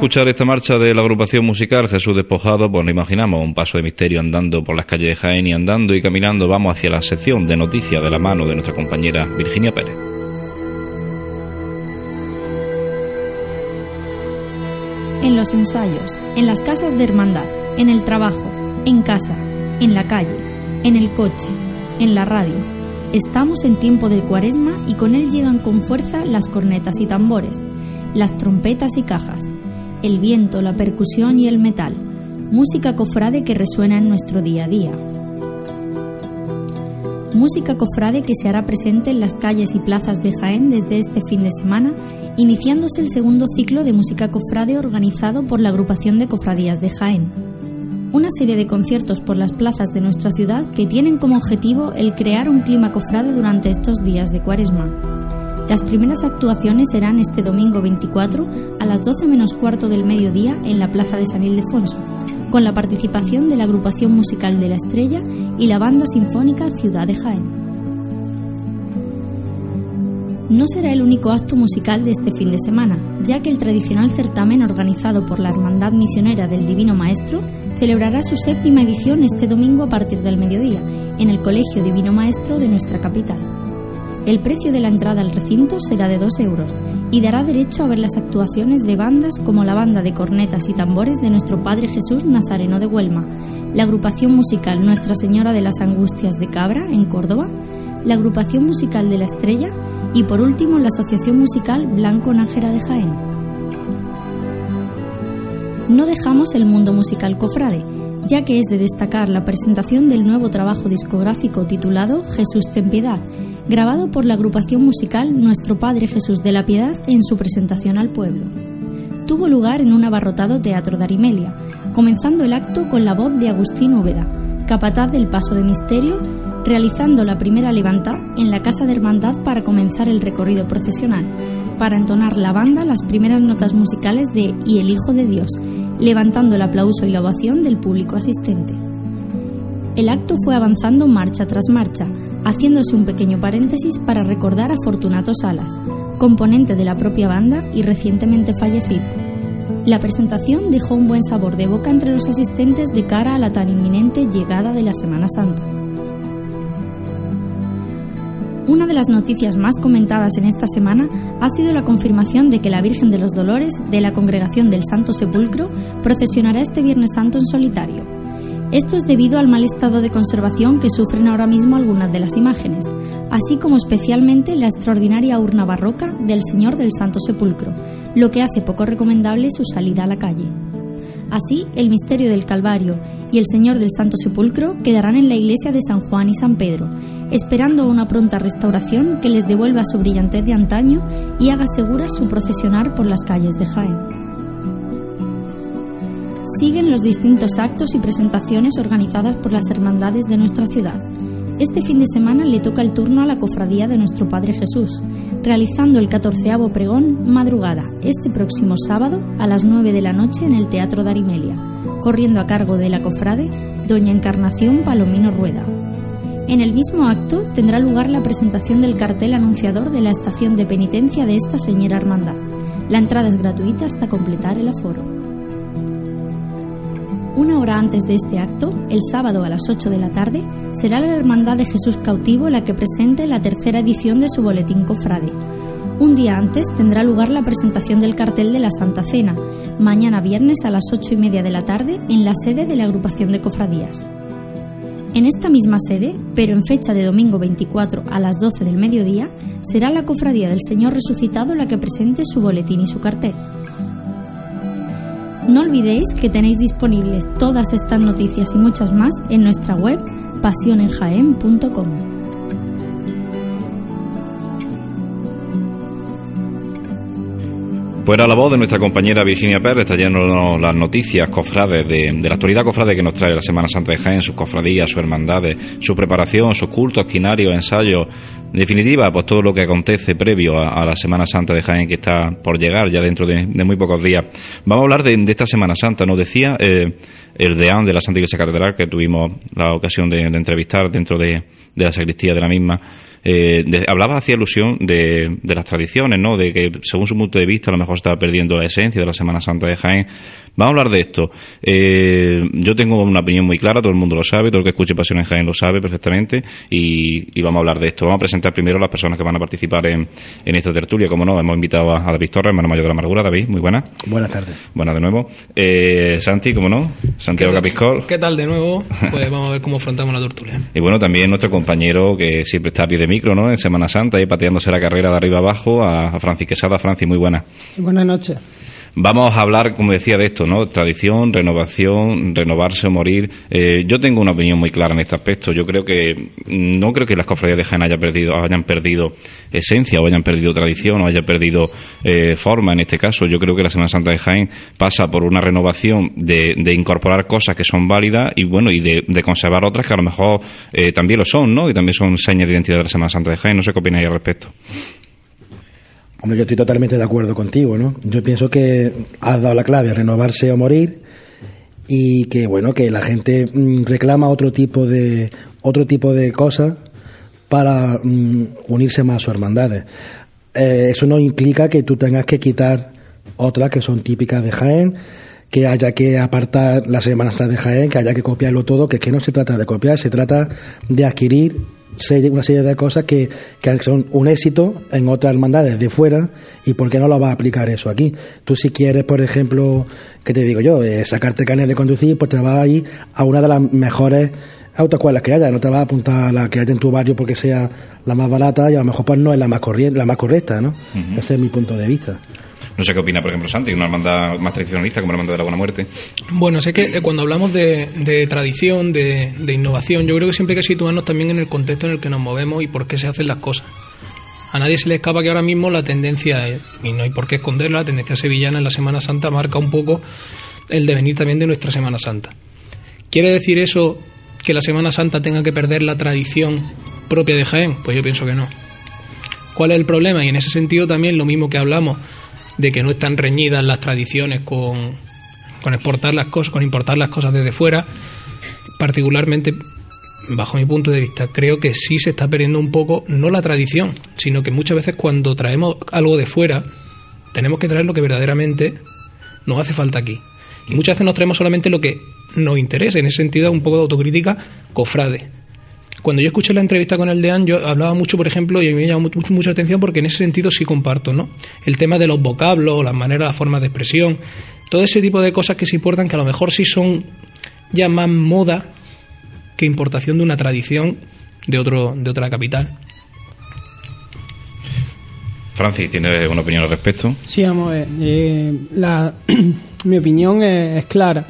Escuchar esta marcha de la agrupación musical Jesús Despojado, pues nos imaginamos un paso de misterio andando por las calles de Jaén y andando y caminando vamos hacia la sección de noticias de la mano de nuestra compañera Virginia Pérez. En los ensayos, en las casas de hermandad, en el trabajo, en casa, en la calle, en el coche, en la radio. Estamos en tiempo de cuaresma y con él llegan con fuerza las cornetas y tambores, las trompetas y cajas, el viento, la percusión y el metal, música cofrade que resuena en nuestro día a día. Música cofrade que se hará presente en las calles y plazas de Jaén desde este fin de semana, iniciándose el segundo ciclo de música cofrade organizado por la agrupación de cofradías de Jaén. Una serie de conciertos por las plazas de nuestra ciudad que tienen como objetivo el crear un clima cofrade durante estos días de cuaresma. Las primeras actuaciones serán este domingo 24 a las 12 menos cuarto del mediodía en la Plaza de San Ildefonso, con la participación de la agrupación musical de La Estrella y la banda sinfónica Ciudad de Jaén. No será el único acto musical de este fin de semana, ya que el tradicional certamen organizado por la Hermandad Misionera del Divino Maestro celebrará su séptima edición este domingo a partir del mediodía, en el Colegio Divino Maestro de nuestra capital. El precio de la entrada al recinto será de 2 euros y dará derecho a ver las actuaciones de bandas como la banda de cornetas y tambores de nuestro Padre Jesús Nazareno de Huelma, la agrupación musical Nuestra Señora de las Angustias de Cabra, en Córdoba, la agrupación musical de La Estrella y por último la asociación musical Blanco Nájera de Jaén. No dejamos el mundo musical cofrade, ya que es de destacar la presentación del nuevo trabajo discográfico titulado Jesús ten piedad, grabado por la agrupación musical Nuestro Padre Jesús de la Piedad en su presentación al pueblo. Tuvo lugar en un abarrotado teatro de Arimelia, comenzando el acto con la voz de Agustín Úbeda, capataz del Paso de Misterio, realizando la primera levanta en la Casa de Hermandad para comenzar el recorrido procesional, para entonar la banda las primeras notas musicales de Y el Hijo de Dios, levantando el aplauso y la ovación del público asistente. El acto fue avanzando marcha tras marcha, haciéndose un pequeño paréntesis para recordar a Fortunato Salas, componente de la propia banda y recientemente fallecido. La presentación dejó un buen sabor de boca entre los asistentes de cara a la tan inminente llegada de la Semana Santa. Una de las noticias más comentadas en esta semana ha sido la confirmación de que la Virgen de los Dolores de la Congregación del Santo Sepulcro procesionará este Viernes Santo en solitario. Esto es debido al mal estado de conservación que sufren ahora mismo algunas de las imágenes, así como especialmente la extraordinaria urna barroca del Señor del Santo Sepulcro, lo que hace poco recomendable su salida a la calle. Así, el misterio del Calvario y el Señor del Santo Sepulcro quedarán en la iglesia de San Juan y San Pedro, esperando una pronta restauración que les devuelva su brillantez de antaño y haga segura su procesionar por las calles de Jaén siguen los distintos actos y presentaciones organizadas por las hermandades de nuestra ciudad. Este fin de semana le toca el turno a la cofradía de nuestro Padre Jesús, realizando el catorceavo pregón madrugada, este próximo sábado a las 9 de la noche en el Teatro de Arimelia, corriendo a cargo de la cofrade Doña Encarnación Palomino Rueda. En el mismo acto tendrá lugar la presentación del cartel anunciador de la estación de penitencia de esta señora hermandad. La entrada es gratuita hasta completar el aforo. Una hora antes de este acto, el sábado a las 8 de la tarde, será la Hermandad de Jesús Cautivo la que presente la tercera edición de su boletín cofrade. Un día antes tendrá lugar la presentación del cartel de la Santa Cena, mañana viernes a las 8 y media de la tarde en la sede de la agrupación de cofradías. En esta misma sede, pero en fecha de domingo 24 a las 12 del mediodía, será la cofradía del Señor resucitado la que presente su boletín y su cartel. No olvidéis que tenéis disponibles todas estas noticias y muchas más en nuestra web pasionenjaen.com. Pues la voz de nuestra compañera Virginia Pérez, trayéndonos las noticias cofrades de, de, la actualidad cofrade que nos trae la Semana Santa de Jaén, sus cofradías, sus hermandades, su preparación, sus cultos, quinarios, ensayos, en definitiva, pues todo lo que acontece previo a, la Semana Santa de Jaén que está por llegar ya dentro de, muy pocos días. Vamos a hablar de, esta Semana Santa. Nos decía eh, el deán de la Santa Iglesia Catedral que tuvimos la ocasión de, entrevistar dentro de, la sacristía de la misma. Eh, hablaba, hacía alusión de, de las tradiciones, ¿no? De que, según su punto de vista, a lo mejor estaba perdiendo la esencia de la Semana Santa de Jaén. Vamos a hablar de esto. Eh, yo tengo una opinión muy clara, todo el mundo lo sabe, todo el que escuche Pasión en Jaén lo sabe perfectamente, y, vamos a hablar de esto. Vamos a presentar primero a las personas que van a participar en, esta tertulia. Como no, hemos invitado a, David Torres, hermano mayor de la amargura. David, muy buena. Buenas tardes. Buenas de nuevo. Eh, Santi, como no, Santiago Capiscol. ¿Qué tal de nuevo? Pues vamos a ver cómo afrontamos la tertulia. Y bueno, también nuestro compañero que siempre está a pie de micro, ¿no? En Semana Santa y pateándose la carrera de arriba abajo, a, a Francis Quesada. Francis, muy buena. Buenas noches. Vamos a hablar, como decía, de esto, ¿no? Tradición, renovación, renovarse o morir. Eh, yo tengo una opinión muy clara en este aspecto. Yo creo que no creo que las cofradías de Jaén haya perdido, hayan perdido esencia o hayan perdido tradición o hayan perdido eh, forma en este caso. Yo creo que la Semana Santa de Jaén pasa por una renovación de, incorporar cosas que son válidas y bueno y de, conservar otras que a lo mejor eh, también lo son, ¿no? Y también son señas de identidad de la Semana Santa de Jaén. No sé qué opináis al respecto. Hombre, yo estoy totalmente de acuerdo contigo, ¿no? Yo pienso que has dado la clave a renovarse o morir y que bueno, que la gente mm, reclama otro tipo de otro tipo de cosas para mm, unirse más a sus hermandades. Eh, eso no implica que tú tengas que quitar otras que son típicas de Jaén, que haya que apartar las semanas de Jaén, que haya que copiarlo todo, que es que no se trata de copiar, se trata de adquirir una serie de cosas que, que, son un éxito en otras hermandades de fuera y por qué no lo vas a aplicar eso aquí. Tú si quieres, por ejemplo, ¿qué te digo yo? Eh, sacarte carnet de conducir, pues te vas a ir a una de las mejores autoescuelas que haya, no te vas a apuntar a la que haya en tu barrio porque sea la más barata y a lo mejor pues no es la más corriente, la más correcta, ¿no? Ese es mi punto de vista. No sé qué opina, por ejemplo, Santi, una hermandad más tradicionalista como la hermandad de la Buena Muerte. Bueno, sé que eh, cuando hablamos de, tradición, de, innovación, yo creo que siempre hay que situarnos también en el contexto en el que nos movemos y por qué se hacen las cosas. A nadie se le escapa que ahora mismo la tendencia, y no hay por qué esconderla, la tendencia sevillana en la Semana Santa marca un poco el devenir también de nuestra Semana Santa. ¿Quiere decir eso que la Semana Santa tenga que perder la tradición propia de Jaén? Pues yo pienso que no. ¿Cuál es el problema? Y en ese sentido también lo mismo que hablamos de que no están reñidas las tradiciones con, con exportar las cosas, con importar las cosas desde fuera, particularmente bajo mi punto de vista, creo que sí se está perdiendo un poco, no la tradición, sino que muchas veces cuando traemos algo de fuera, tenemos que traer lo que verdaderamente nos hace falta aquí. Y muchas veces nos traemos solamente lo que nos interesa, en ese sentido un poco de autocrítica cofrade. Cuando yo escuché la entrevista con el Dean, yo hablaba mucho, por ejemplo, y a mí me llamó mucho, mucha atención porque en ese sentido sí comparto, ¿no? El tema de los vocablos, las maneras, las formas de expresión, todo ese tipo de cosas que se importan que a lo mejor sí son ya más moda que importación de una tradición de otro de otra capital. Francis, ¿tiene una opinión al respecto? Sí, vamos a ver. Eh, la, mi opinión es clara.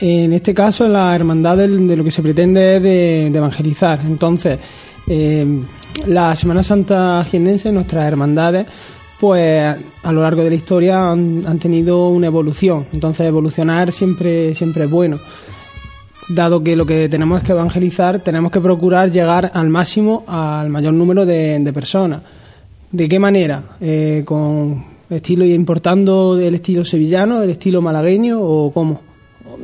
En este caso, la hermandad de, lo que se pretende es de, evangelizar. Entonces, eh, la Semana Santa jienense, nuestras hermandades, pues a lo largo de la historia han, tenido una evolución. Entonces, evolucionar siempre, siempre es bueno. Dado que lo que tenemos es que evangelizar, tenemos que procurar llegar al máximo al mayor número de, personas. ¿De qué manera? Eh, ¿Con estilo importando el estilo sevillano, el estilo malagueño o cómo?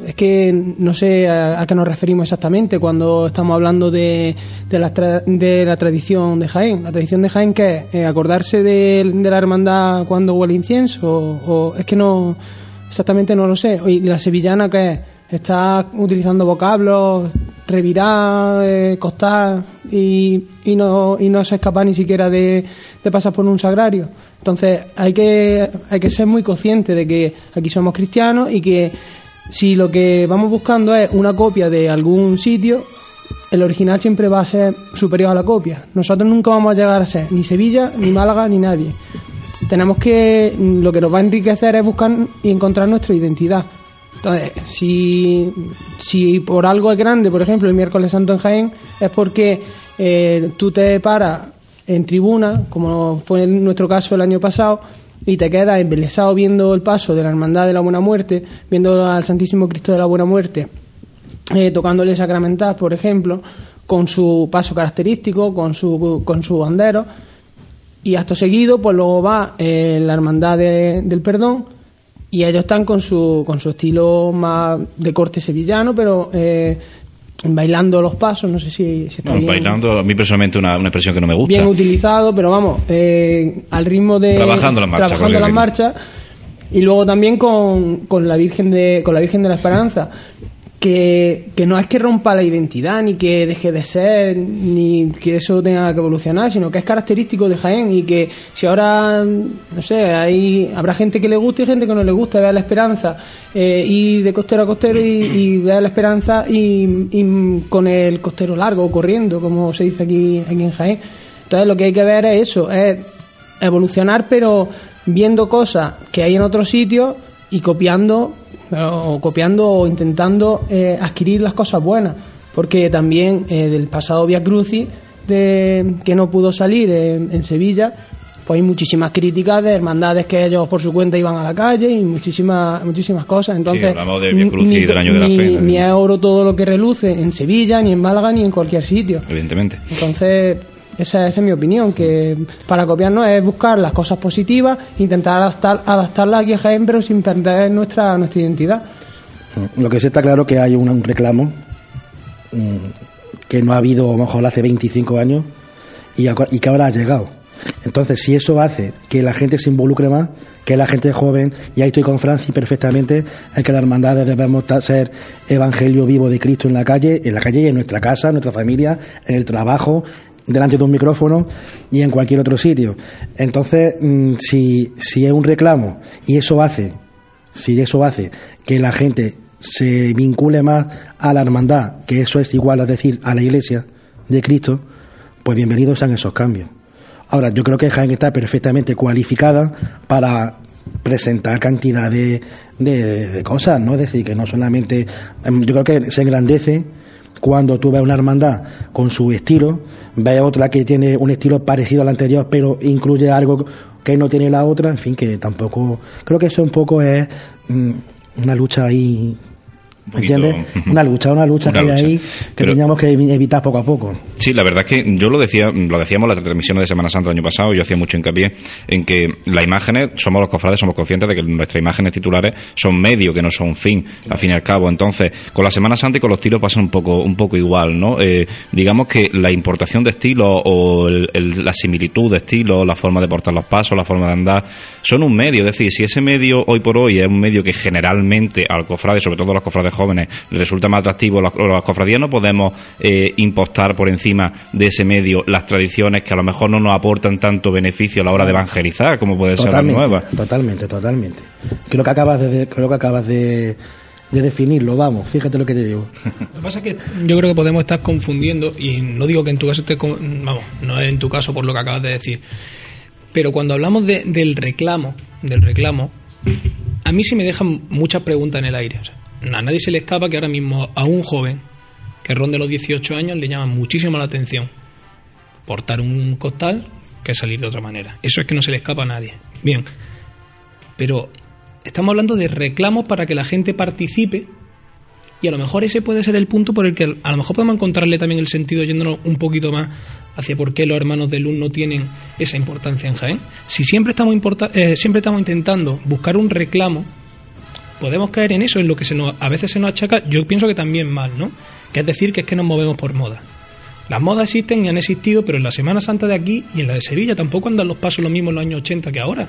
Es que no sé a, qué nos referimos exactamente cuando estamos hablando de, de, la, de la tradición de Jaén. La tradición de Jaén, que es? ¿Acordarse de, la hermandad cuando huele incienso? O, es que no, exactamente no lo sé. Y la sevillana, que es? Está utilizando vocablos, revirar, eh, costar y, y, no, y no se escapa ni siquiera de, de pasar por un sagrario. Entonces hay que, hay que ser muy consciente de que aquí somos cristianos y que si lo que vamos buscando es una copia de algún sitio, el original siempre va a ser superior a la copia. Nosotros nunca vamos a llegar a ser ni Sevilla, ni Málaga, ni nadie. Tenemos que, lo que nos va a enriquecer es buscar y encontrar nuestra identidad. Entonces, si, si por algo es grande, por ejemplo, el miércoles santo en Jaén, es porque eh, tú te paras en tribuna, como fue en nuestro caso el año pasado, y te quedas embelesado viendo el paso de la Hermandad de la Buena Muerte, viendo al Santísimo Cristo de la Buena Muerte, eh, tocándole sacramental, por ejemplo, con su paso característico, con su, con su bandero, y hasta seguido, pues luego va eh, la Hermandad del Perdón, y ellos están con su, con su estilo más de corte sevillano, pero eh, bailando los pasos, no sé si, está bien. Bailando, a mí personalmente una, una expresión que no me gusta. Bien utilizado, pero vamos, eh, al ritmo de... Trabajando las marchas. Trabajando las marchas. Y luego también con, con, la Virgen de, con la Virgen de la Esperanza, que, no es que rompa la identidad, ni que deje de ser, ni que eso tenga que evolucionar, sino que es característico de Jaén y que si ahora, no sé, hay, habrá gente que le guste y gente que no le guste, vea la esperanza, eh, y de costero a costero y, vea la esperanza y, con el costero largo corriendo, como se dice aquí, aquí en Jaén. Entonces lo que hay que ver es eso, es evolucionar, pero viendo cosas que hay en otros sitios y copiando o copiando o intentando eh, adquirir las cosas buenas, porque también eh, del pasado Via Crucis, de, que no pudo salir en, Sevilla, pues hay muchísimas críticas de hermandades que ellos por su cuenta iban a la calle y muchísimas muchísimas cosas. Entonces, ni, del año de la fe. Ni es oro todo lo que reluce en Sevilla, ni en Málaga, ni en cualquier sitio. Evidentemente. Entonces, esa, es mi opinión, que para copiarnos es buscar las cosas positivas, intentar adaptar, adaptarlas aquí a Jaén, sin perder nuestra, nuestra identidad. Lo que sí está claro que hay un, reclamo mm, que no ha habido a lo mejor hace 25 años y, y que ahora ha llegado. Entonces, si eso hace que la gente se involucre más, que la gente joven, y ahí estoy con Francis perfectamente, es que las hermandades debemos ser evangelio vivo de Cristo en la calle, en la calle y en nuestra casa, en nuestra familia, en el trabajo, delante de un micrófono y en cualquier otro sitio. Entonces, mm, si, si es un reclamo y eso hace, si eso hace que la gente se vincule más a la hermandad, que eso es igual a decir a la iglesia de Cristo, pues bienvenidos sean esos cambios. Ahora, yo creo que Jaén está perfectamente cualificada para presentar cantidad de, de, de cosas, ¿no? Es decir, que no solamente. Em, yo creo que se engrandece cuando tú ves una hermandad con su estilo, ves otra que tiene un estilo parecido al anterior, pero incluye algo que no tiene la otra, en fin, que tampoco. Creo que eso un poco es mm, una lucha ahí ¿Me entiendes? Una lucha, una lucha que hay ahí que teníamos que evitar poco a poco. Sí, la verdad es que yo lo decía, lo decíamos en las transmisiones de Semana Santa el año pasado, yo hacía mucho hincapié en que las imágenes, somos los cofrades, somos conscientes de que nuestras imágenes titulares son medio, que no son fin, al fin y al cabo. Entonces, con la Semana Santa y con los tiros pasa un poco, un poco igual, ¿no? Eh, digamos que la importación de estilo o la similitud de estilo, la forma de portar los pasos, la forma de andar, son un medio. Es decir, si ese medio hoy por hoy es un medio que generalmente al cofrade, sobre todo a los cofrades jóvenes resulta más atractivo los, los cofradías, no podemos eh, impostar por encima de ese medio las tradiciones que a lo mejor no nos aportan tanto beneficio a la hora de evangelizar como puede ser la nueva. Totalmente, totalmente. Creo que acabas de, creo que acabas de de definirlo, vamos, fíjate lo que te digo. Lo que pasa es que yo creo que podemos estar confundiendo, y no digo que en tu caso esté, vamos, no es en tu caso por lo que acabas de decir, pero cuando hablamos del reclamo, del reclamo, a mí sí me dejan muchas preguntas en el aire. O sea, a nadie se le escapa que ahora mismo a un joven que ronde los 18 años le llama muchísimo la atención portar un costal que salir de otra manera. Eso es que no se le escapa a nadie. Bien, pero estamos hablando de reclamos para que la gente participe y a lo mejor ese puede ser el punto por el que a lo mejor podemos encontrarle también el sentido yéndonos un poquito más hacia por qué los hermanos de luz no tienen esa importancia en Jaén. Si siempre estamos, eh, siempre estamos intentando buscar un reclamo podemos caer en eso, en lo que se nos, a veces se nos achaca, yo pienso que también mal, ¿no? Que es decir, que es que nos movemos por moda. Las modas existen y han existido, pero en la Semana Santa de aquí y en la de Sevilla tampoco andan los pasos lo mismo en los años 80 que ahora.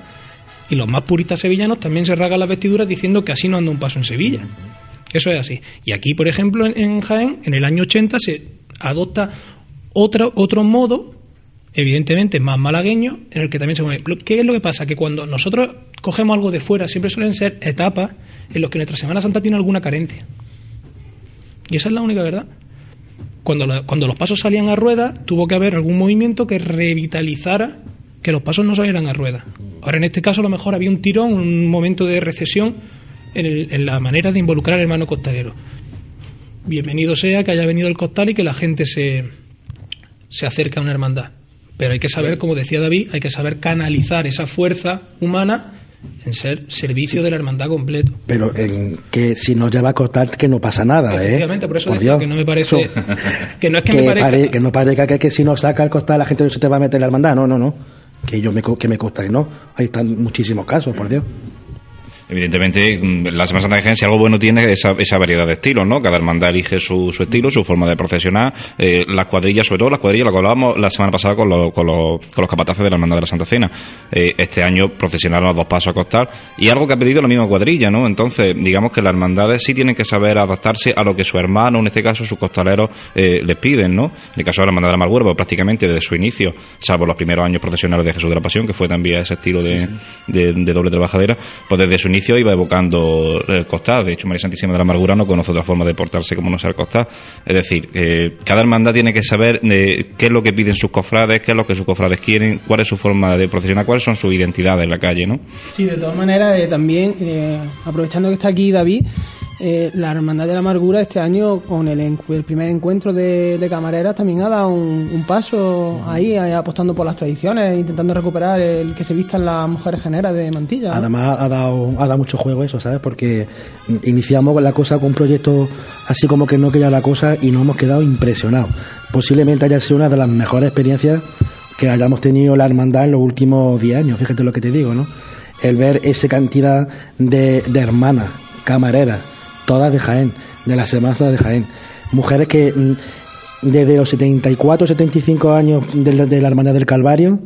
Y los más puristas sevillanos también se rasgan las vestiduras diciendo que así no anda un paso en Sevilla. Eso es así. Y aquí, por ejemplo, en, Jaén, en el año 80 se adopta otro, otro modo, evidentemente más malagueño, en el que también se mueve. ¿Qué es lo que pasa? Que cuando nosotros cogemos algo de fuera, siempre suelen ser etapas en los que nuestra Semana Santa tiene alguna carencia. Y esa es la única verdad. Cuando, cuando los pasos salían a rueda, tuvo que haber algún movimiento que revitalizara que los pasos no salieran a rueda. Ahora, en este caso, a lo mejor había un tirón, un momento de recesión en, en la manera de involucrar al hermano costalero. Bienvenido sea que haya venido el costal y que la gente se, se acerque a una hermandad. Pero hay que saber, como decía David, hay que saber canalizar esa fuerza humana en ser servicio de la hermandad completo. Pero en que si no lleva costal que no pasa nada, ¿eh? por eso que no me parece que no es que, me parezca que no parezca que, que, si no saca el costal la gente no se te va a meter en la hermandad, no, no, no. Que yo me que me consta que no. Ahí están muchísimos casos, por Dios. Evidentemente, mm, la Semana Santa de Jaén, si algo bueno tiene, esa, esa variedad de estilos, ¿no? Cada hermandad elige su, su estilo, su forma de procesionar. Eh, las cuadrillas, sobre todo las cuadrillas, lo que hablábamos la semana pasada con, los, con, los, con los capataces de la Hermandad de la Santa Cena. Eh, este año procesionaron a dos pasos a costar. Y algo que ha pedido la misma cuadrilla, ¿no? Entonces, digamos que las hermandades sí tienen que saber adaptarse a lo que su hermano, en este caso sus costaleros, eh, les piden, ¿no? En el caso de la Hermandad de la Malhuerva, pues, prácticamente desde su inicio, salvo los primeros años procesionales de Jesús de la Pasión, que fue también ese estilo de, de, de doble trabajadera, pues desde su inicio iba evocando el costal. De hecho, María Santísima de la Amargura no conoce otra forma de portarse como no sea el costal. Es decir, eh, cada hermandad tiene que saber eh, qué es lo que piden sus cofrades, qué es lo que sus cofrades quieren, cuál es su forma de procesionar, cuáles son sus identidades en la calle, ¿no? Sí, de todas maneras, eh, también, eh, aprovechando que está aquí David, eh, la Hermandad de la Amargura este año, con el, el primer encuentro de, de camareras, también ha dado un, paso ahí, apostando por las tradiciones, intentando recuperar el que se vistan las mujeres generas de mantilla. Además ha dado, ha dado mucho juego eso, ¿sabes? Porque iniciamos la cosa con un proyecto así como que no quería la cosa y nos hemos quedado impresionados. Posiblemente haya sido una de las mejores experiencias que hayamos tenido la hermandad en los últimos 10 años, fíjate lo que te digo, ¿no? El ver esa cantidad de hermanas, camareras, todas de Jaén, de las hermanas todas de Jaén, mujeres que mm, desde los 74, 75 años de, la- de la hermandad del Calvario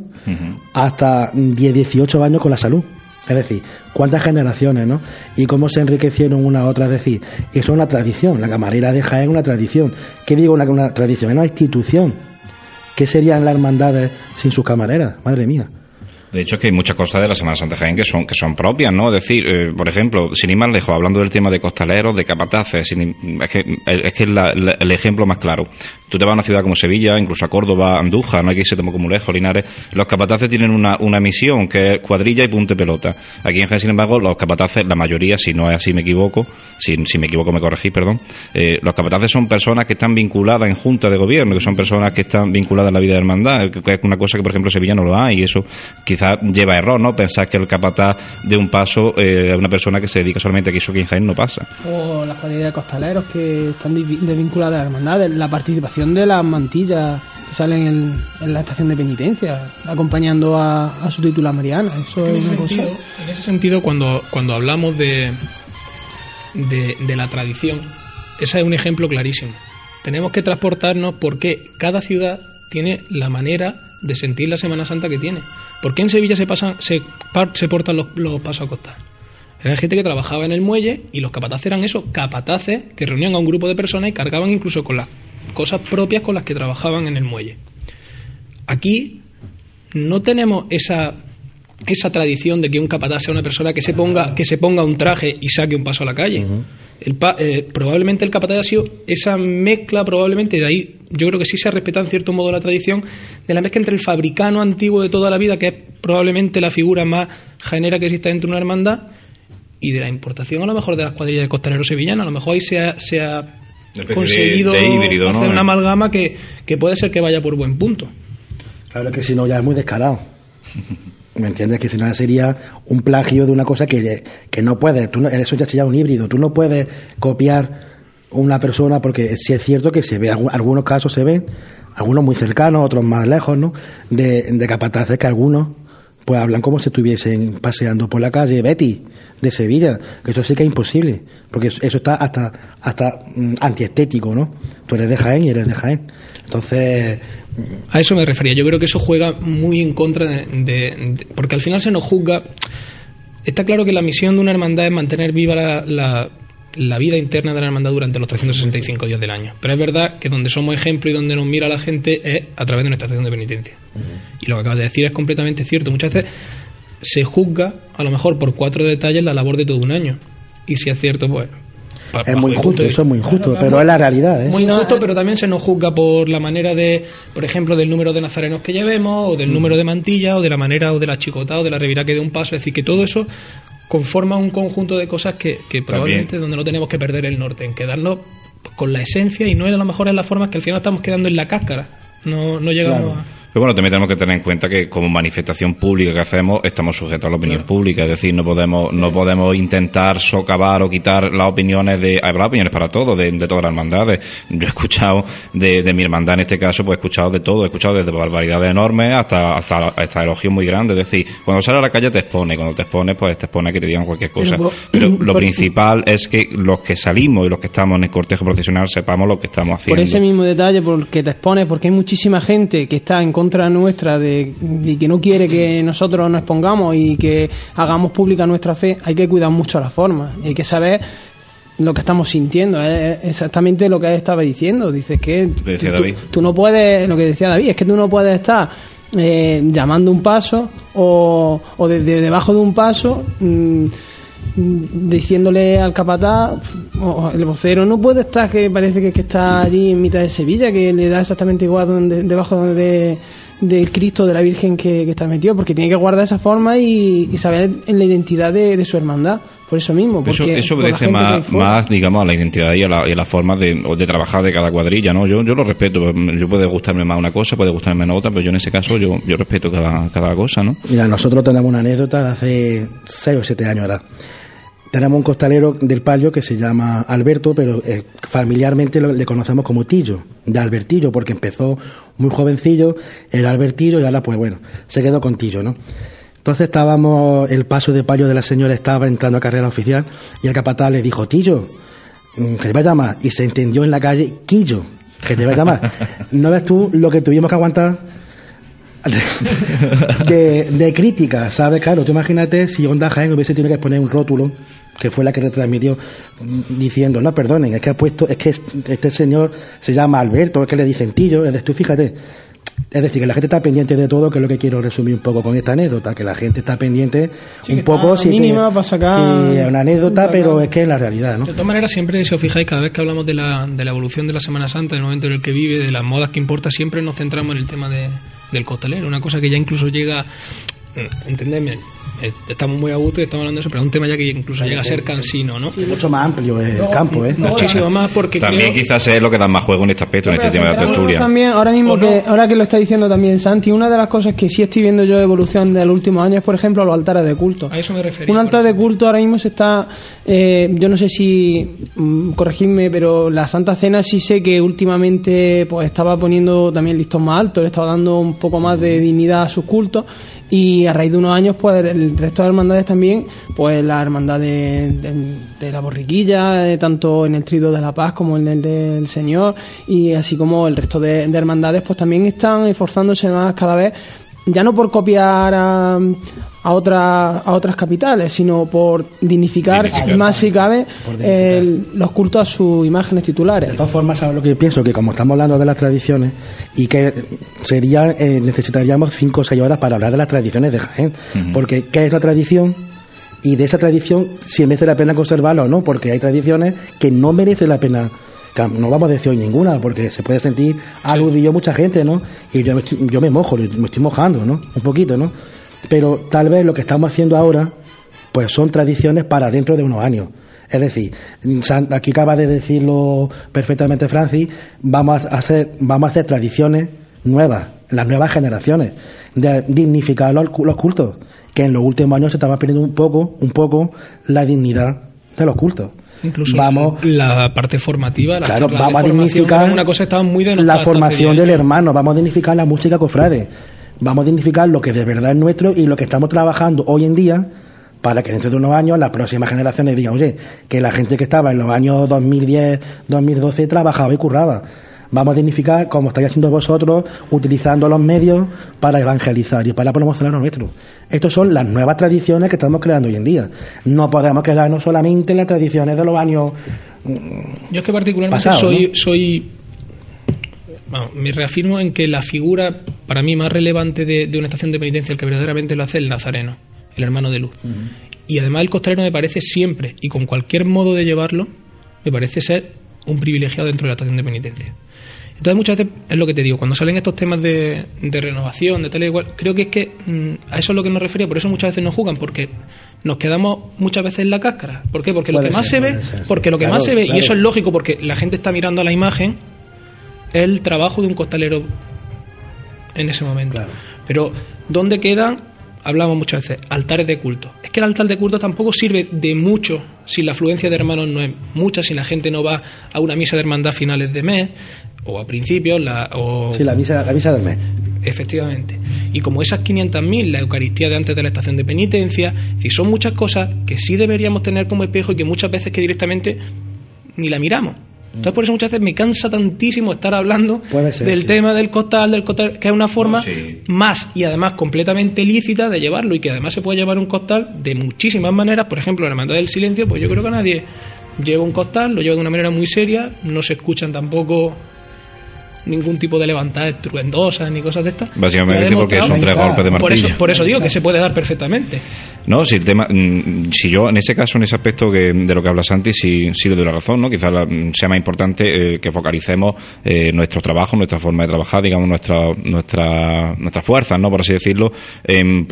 hasta 10, 18 años con la salud. Es decir, cuántas generaciones, ¿no? Y cómo se enriquecieron una a otra. Es decir, eso es una tradición. La camarera de Jaén es una tradición. ¿Qué digo una, una tradición? Es una institución. ¿Qué serían las hermandades sin sus camareras? Madre mía. De hecho, es que hay muchas cosas de la Semana Santa Jaén que son, que son propias, ¿no? Es decir, eh, por ejemplo, sin ir más lejos, hablando del tema de costaleros, de capataces, es que es, que la- la- el ejemplo más claro. Tú te vas a una ciudad como Sevilla, incluso a Córdoba, Andújar, no hay que irse tampoco muy lejos, Linares. Los capataces tienen una, una misión que es cuadrilla y punte pelota. Aquí en Jaén, sin embargo, los capataces, la mayoría, si no es así me equivoco, si, me equivoco me corregís, perdón, eh, los capataces son personas que están vinculadas en junta de gobierno, que son personas que están vinculadas en la vida de hermandad, que es una cosa que, por ejemplo, Sevilla no lo hay, y eso quizás lleva a error, ¿no? Pensar que el capataz de un paso eh, es una persona que se dedica solamente a que eso que en Jaén no pasa. O las cuadrillas de costaleros que están desvinculadas a las hermandades, la participación de las mantillas que salen en, en la estación de penitencia, acompañando a, a su titular Mariana. Eso En es ese una cosa. sentido, en ese sentido, cuando, cuando hablamos de, de, de la tradición, ese es un ejemplo clarísimo. Tenemos que transportarnos porque cada ciudad tiene la manera de sentir la Semana Santa que tiene. ¿Por qué en Sevilla se, pasan, se, portan los, los pasos a costar? Era gente que trabajaba en el muelle y los capataces eran eso, capataces que reunían a un grupo de personas y cargaban incluso con las cosas propias con las que trabajaban en el muelle. Aquí no tenemos esa esa tradición de que un capataz sea una persona que se ponga que se ponga un traje y saque un paso a la calle. El pa- eh, probablemente el capataz ha sido esa mezcla, probablemente de ahí yo creo que sí se respeta en cierto modo la tradición de la mezcla entre el fabricano antiguo de toda la vida, que es probablemente la figura más genera que existe dentro de una hermandad, y de la importación a lo mejor de las cuadrillas de costaleros sevillanos. A lo mejor ahí se ha, se ha Una especie de- conseguido de híbrido, ¿no? hacer una amalgama que, que puede ser que vaya por buen punto. Claro que si no ya es muy descarado. ¿Me entiendes? Que si no sería un plagio de una cosa que, que no puedes. Tú no- eso ya sería un híbrido. Tú no puedes copiar una persona porque sí es cierto que se ve, algu- algunos casos se ven, algunos muy cercanos, otros más lejos, ¿no? De, de capataces que algunos pues hablan como si estuviesen paseando por la calle Betty de Sevilla, que eso sí que es imposible, porque eso está hasta hasta mm, antiestético, ¿no? Tú eres de Jaén y eres de Jaén. Entonces, A eso me refería. Yo creo que eso juega muy en contra de, porque al final se nos juzga. Está claro que la misión de una hermandad es mantener viva la- la vida interna de la hermandad durante los 365 días del año. Pero es verdad que donde somos ejemplo y donde nos mira la gente es a través de nuestra estación de penitencia. Y lo que acabas de decir es completamente cierto. Muchas veces se juzga, a lo mejor por cuatro detalles, la labor de todo un año. Y si es cierto, pues. es muy injusto, eso es muy injusto, pero es la realidad, ¿eh? Muy injusto, pero también se nos juzga por la manera de, por ejemplo, del número de nazarenos que llevemos, o del número de mantillas, o de la manera, o de la chicota, o de la revirá que de un paso. Es decir, que todo eso conforma un conjunto de cosas que, que probablemente donde no tenemos que perder el norte, en quedarnos con la esencia y no es a lo mejor en las formas que al final estamos quedando en la cáscara. No, no llegamos Claro. a. Pero bueno, también tenemos que tener en cuenta que como manifestación pública que hacemos estamos sujetos a la opinión pública, es decir, no podemos no podemos intentar socavar o quitar las opiniones de habrá opiniones para todos, de, todas las hermandades. Yo he escuchado de, de, mi hermandad en este caso, pues he escuchado de todo, he escuchado desde barbaridades enormes hasta hasta, hasta elogios muy grandes, es decir, cuando sales a la calle te expone, cuando te expones pues te expone que te digan cualquier cosa. Pero, lo principal es que los que salimos y los que estamos en el cortejo profesional sepamos lo que estamos haciendo. Por ese mismo detalle, porque te expones, porque hay muchísima gente que está en contra nuestra de, y que no quiere que nosotros nos expongamos y que hagamos pública nuestra fe, hay que cuidar mucho la forma. Hay que saber lo que estamos sintiendo, es exactamente lo que él estaba diciendo. Dices que tú, no puedes, lo que decía David, es que tú no puedes estar eh, llamando un paso o, o desde debajo de un paso. Mm, diciéndole al capataz, o el vocero, no puede estar, que parece que, que, está allí en mitad de Sevilla, que le da exactamente igual donde, debajo de, del Cristo, de la Virgen que, está metido, porque tiene que guardar esa forma y, saber en la identidad de, su hermandad. Por eso mismo. Porque eso, obedece más, más, digamos, a la identidad y a la, y a la forma de, de, trabajar de cada cuadrilla, ¿no? Yo, yo lo respeto. Yo puede gustarme más una cosa, puede gustarme menos otra, pero yo en ese caso yo, yo respeto cada, cada cosa, ¿no? Mira, nosotros tenemos una anécdota de hace 6 o 7 años, ¿verdad? Tenemos un costalero del Palio que se llama Alberto, pero eh, familiarmente le conocemos como Tillo, de Albertillo, porque empezó muy jovencillo, era Albertillo y ahora pues bueno, se quedó con Tillo, ¿no? Entonces estábamos, el paso de palio de la señora estaba entrando a carrera oficial y el capataz le dijo, Tillo, mm, que te va a llamar, y se entendió en la calle, Quillo, que te va a llamar. ¿No ves tú lo que tuvimos que aguantar de, de, crítica, ¿sabes? Claro, tú imagínate si Onda Jaén hubiese tenido que poner un rótulo que fue la que retransmitió diciendo, no, perdonen, es que ha puesto, es que este señor se llama Alberto, es que le dicen Tillo, es de tú fíjate. Es decir, que la gente está pendiente de todo, que es lo que quiero resumir un poco con esta anécdota, que la gente está pendiente un poco si mínima para sacar es una anécdota, pero es que es la realidad, ¿no? De todas maneras, siempre, si os fijáis, cada vez que hablamos de la, de la evolución de la Semana Santa, del momento en el que vive, de las modas que importa, siempre nos centramos en el tema de, del costalero, una cosa que ya incluso llega, entendedme, eh, estamos muy a gusto y estamos hablando de eso, pero es un tema ya que incluso llega a ser cansino, ¿no? mucho más amplio el campo, ¿eh? Muchísimo más porque También quizás es lo que da más juego en este aspecto, en este tema de la tertulia. También, ahora mismo, que, ahora que lo está diciendo también Santi, una de las cosas que sí estoy viendo yo de evolución de los últimos años es, por ejemplo, los altares de culto. A eso me refería. Un altar de culto ahora mismo se está, eh, yo no sé si, mm, corregidme, pero la Santa Cena sí sé que últimamente pues estaba poniendo también listón más alto, le estaba dando un poco más de dignidad a sus cultos y a raíz de unos años pues el resto de hermandades también pues la hermandad de, la borriquilla eh, tanto en el trido de la paz como en el del señor y así como el resto de, de hermandades pues también están esforzándose más cada vez ya no por copiar a, a, otra, a otras capitales, sino por dignificar, más si cabe los cultos a sus imágenes titulares. De todas formas, lo que pienso? Que como estamos hablando de las tradiciones y que sería eh, necesitaríamos cinco o seis horas para hablar de las tradiciones de Jaén, porque ¿qué es la tradición? Y de esa tradición si merece la pena conservarla o no, porque hay tradiciones que no merece la pena no vamos a decir hoy ninguna, porque se puede sentir aludido mucha gente, ¿no? Y yo me, yo me mojo, me estoy mojando, ¿no? Un poquito, ¿no? Pero tal vez lo que estamos haciendo ahora, pues son tradiciones para dentro de unos años. Es decir, aquí acaba de decirlo perfectamente Francis, vamos a hacer, vamos a hacer tradiciones nuevas, las nuevas generaciones, de dignificar los, los cultos, que en los últimos años se estaba perdiendo un poco, un poco la dignidad de los cultos. Incluso vamos, la parte formativa, claro, vamos a dignificar una cosa estaba muy la formación del hermano, vamos a dignificar la música cofrade, vamos a dignificar lo que de verdad es nuestro y lo que estamos trabajando hoy en día para que dentro de unos años las próximas generaciones digan, oye, que la gente que estaba en los años 2010, 2012 trabajaba y curraba vamos a dignificar como estáis haciendo vosotros, utilizando los medios para evangelizar y para promocionar lo nuestro. Estas son las nuevas tradiciones que estamos creando hoy en día. No podemos quedarnos solamente en las tradiciones de los años. Mm, Yo es que particularmente soy, soy me reafirmo en que la figura para mí más relevante de, una estación de penitencia, el que verdaderamente lo hace, es el nazareno, el hermano de luz. Y además el costalero me parece siempre, y con cualquier modo de llevarlo, me parece ser un privilegiado dentro de la estación de penitencia. Entonces muchas veces es lo que te digo, cuando salen estos temas de, renovación, de tal y igual, creo que es que mm, a eso es lo que nos refería, por eso muchas veces no jugan, porque nos quedamos muchas veces en la cáscara. ¿Por qué? Porque lo que más se ve, porque lo que más se ve, y eso es lógico porque la gente está mirando a la imagen, el trabajo de un costalero en ese momento. Pero, ¿dónde quedan? Hablamos muchas veces, altares de culto. Es que el altar de culto tampoco sirve de mucho si la afluencia de hermanos no es mucha, si la gente no va a una misa de hermandad a finales de mes o a principios. La, o... Sí, la misa, la misa del mes. Efectivamente. Y como esas 500.000, la Eucaristía de antes de la estación de penitencia, si son muchas cosas que sí deberíamos tener como espejo y que muchas veces que directamente ni la miramos. Entonces por eso muchas veces me cansa tantísimo estar hablando del tema del costal, del costal, que es una forma más y además completamente lícita de llevarlo y que además se puede llevar un costal de muchísimas maneras. Por ejemplo, la hermandad del silencio, pues yo creo que nadie lleva un costal, lo lleva de una manera muy seria, no se escuchan tampoco ningún tipo de levantada estruendosa ni cosas de estas. Básicamente porque son tres golpes de martillo. Por eso, por eso digo que se puede dar perfectamente. No, si el tema, mm, si yo en ese caso, en ese aspecto que, de lo que habla Santi, sí, sí le doy la razón, ¿no? Quizás mm, sea más importante eh, que focalicemos eh, nuestro trabajo, nuestra forma de trabajar, digamos, nuestra, nuestra, nuestras fuerzas, ¿no? Por así decirlo, en,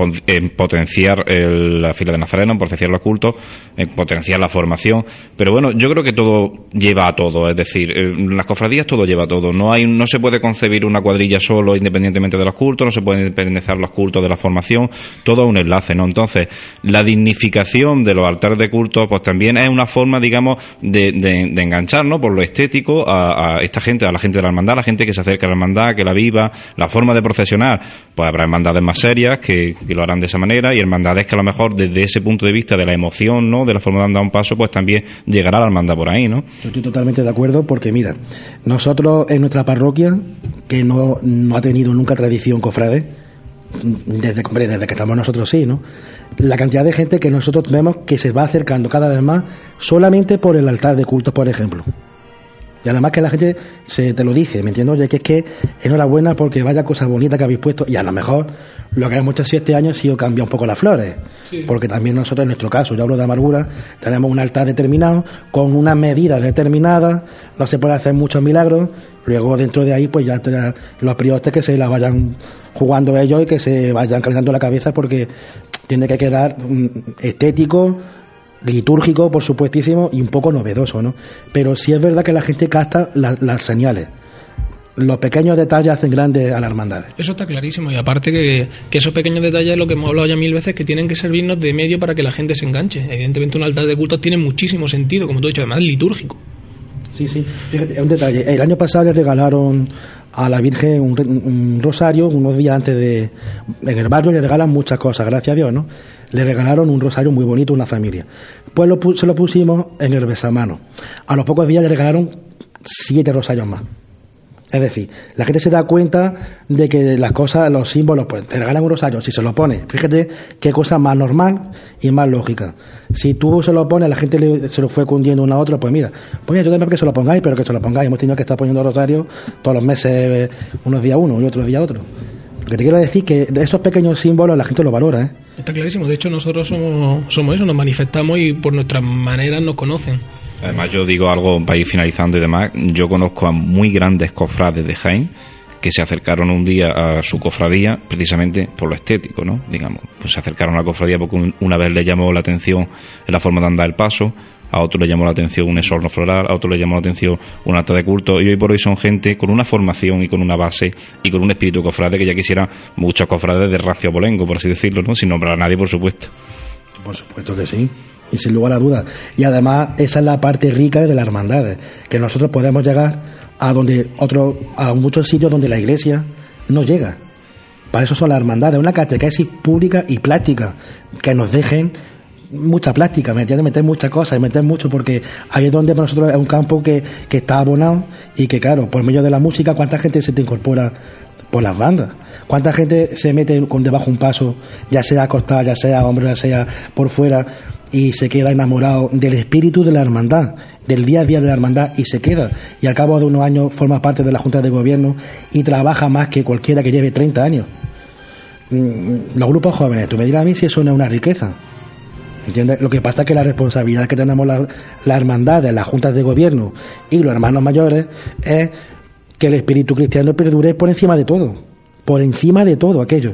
potenciar la fila de Nazareno, en potenciar los cultos, en potenciar la formación. Pero bueno, yo creo que todo lleva a todo, es decir, en las cofradías todo lleva a todo. No hay, no se puede concebir una cuadrilla solo independientemente de los cultos, no se pueden independizar los cultos de la formación, todo un enlace, ¿no? Entonces, la dignificación de los altares de culto, pues también es una forma, digamos, de, enganchar, ¿no? Por lo estético a, esta gente, a la gente de la hermandad, a la gente que se acerca a la hermandad, que la viva, la forma de procesionar, pues habrá hermandades más serias que, lo harán de esa manera y hermandades que a lo mejor desde ese punto de vista de la emoción, ¿no? De la forma de andar un paso, pues también llegará la hermandad por ahí, ¿no? Yo estoy totalmente de acuerdo porque, mira, nosotros en nuestra parroquia, que no, no ha tenido nunca tradición cofrade, desde, desde que estamos nosotros sí, ¿no? La cantidad de gente que nosotros vemos que se va acercando cada vez más solamente por el altar de culto, por ejemplo. Y además que la gente se te lo dice, ¿me entiendes? Oye, que es que enhorabuena porque vaya cosa bonita que habéis puesto. Y a lo mejor lo que hemos hecho siete años ha sido cambiar un poco las flores. Porque también nosotros, en nuestro caso, yo hablo de amargura, tenemos un altar determinado, con unas medidas determinadas, no se puede hacer muchos milagros. Luego, dentro de ahí, pues ya los priostes que se la vayan jugando ellos y que se vayan calentando la cabeza porque tiene que quedar mm, estético, litúrgico, por supuestísimo, y un poco novedoso, ¿no? Pero sí es verdad que la gente capta las señales. Los pequeños detalles hacen grandes a la hermandad. Eso está clarísimo. Y aparte que, que esos pequeños detalles, lo que hemos hablado ya mil veces, que tienen que servirnos de medio para que la gente se enganche. Evidentemente un altar de culto tiene muchísimo sentido, como tú has dicho, además litúrgico. Sí, sí. Fíjate, un detalle. El año pasado le regalaron a la Virgen un, rosario unos días antes de... En el barrio le regalan muchas cosas, gracias a Dios, ¿no? Le regalaron un rosario muy bonito a una familia. Pues lo, se lo pusimos en el besamano. A los pocos días le regalaron siete rosarios más. Es decir, la gente se da cuenta de que las cosas, los símbolos, pues te regalan un rosario, si se lo pone, fíjate qué cosa más normal y más lógica. Si tú se lo pones, la gente se lo fue cundiendo una a otra, pues mira, pues mira, yo también que se lo pongáis, pero que se lo pongáis. Hemos tenido que estar poniendo rosario todos los meses, unos días uno y otros días otro. Lo que te quiero decir que esos pequeños símbolos la gente lo valora, ¿eh? Está clarísimo. De hecho, nosotros somos, somos eso, nos manifestamos y por nuestras maneras nos conocen. Además, yo digo algo para ir finalizando y demás. Yo conozco a muy grandes cofrades de Jaén que se acercaron un día a su cofradía precisamente por lo estético, ¿no? Digamos, pues se acercaron a la cofradía porque una vez le llamó la atención la forma de andar el paso, a otro le llamó la atención un esorno floral, a otro le llamó la atención un acta de culto, y hoy por hoy son gente con una formación y con una base y con un espíritu cofrade que ya quisiera muchos cofrades de racio abolengo, por así decirlo, ¿no? Sin nombrar a nadie, por supuesto. Por supuesto que sí y sin lugar a dudas. Y además esa es la parte rica de las hermandades, que nosotros podemos llegar a donde otro, a muchos sitios donde la iglesia no llega. Para eso son las hermandades, una catequesis pública y práctica, que nos dejen mucha práctica, ¿me entiendes? Meter muchas cosas, meter mucho, porque ahí es donde para nosotros es un campo que, que está abonado y que, claro, por medio de la música, ¿cuánta gente se te incorpora por las bandas? ¿Cuánta gente se mete con debajo un paso, ya sea acostada, ya sea hombre, ya sea por fuera? Y se queda enamorado del espíritu de la hermandad, del día a día de la hermandad y se queda. Y al cabo de unos años forma parte de la Junta de Gobierno y trabaja más que cualquiera que lleve 30 años. Mm, los grupos jóvenes, tú me dirás a mí si eso no es una riqueza. ¿Entiendes? Lo que pasa es que la responsabilidad que tenemos la, la hermandad, las juntas de gobierno y los hermanos mayores es que el espíritu cristiano perdure por encima de todo. Por encima de todo aquello.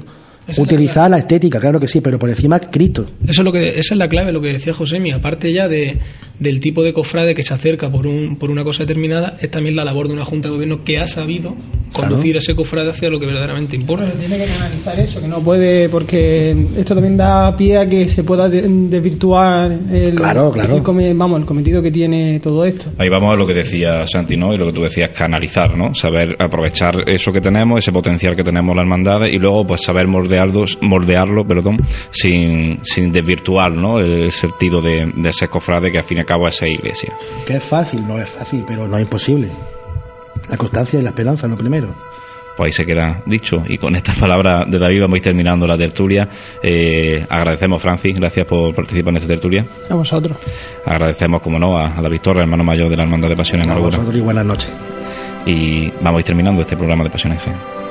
Utilizar la, estética, claro que sí, pero por encima Cristo. Eso es lo que, esa es la clave, lo que decía Josemi. Aparte ya de, del tipo de cofrade que se acerca por, un, por una cosa determinada, es también la labor de una Junta de Gobierno que ha sabido conducir a ese cofrade hacia lo que verdaderamente importa. tiene que canalizar eso, que no puede, porque esto también da pie a que se pueda de- desvirtuar el, Claro, claro. el vamos, el cometido que tiene todo esto. Ahí vamos a lo que decía Santi, ¿no? Y lo que tú decías, canalizar, ¿no? Saber aprovechar eso que tenemos, ese potencial que tenemos las hermandades y luego pues saber moldearlo, moldearlo perdón, sin, sin desvirtuar, ¿no? El sentido de, de ese cofrade que al fin y al cabo es esa iglesia. Que es fácil, no es fácil, pero no es imposible. La constancia y la esperanza, lo primero. Pues ahí se queda dicho. Y con estas palabras de David vamos a ir terminando la tertulia. Eh, agradecemos, Francis, gracias por participar en esta tertulia. A vosotros. Agradecemos, como no, a, a David Torres, hermano mayor de la Hermandad de Pasión en A vosotros y buenas noches. Y vamos a ir terminando este programa de Pasión en Jaén.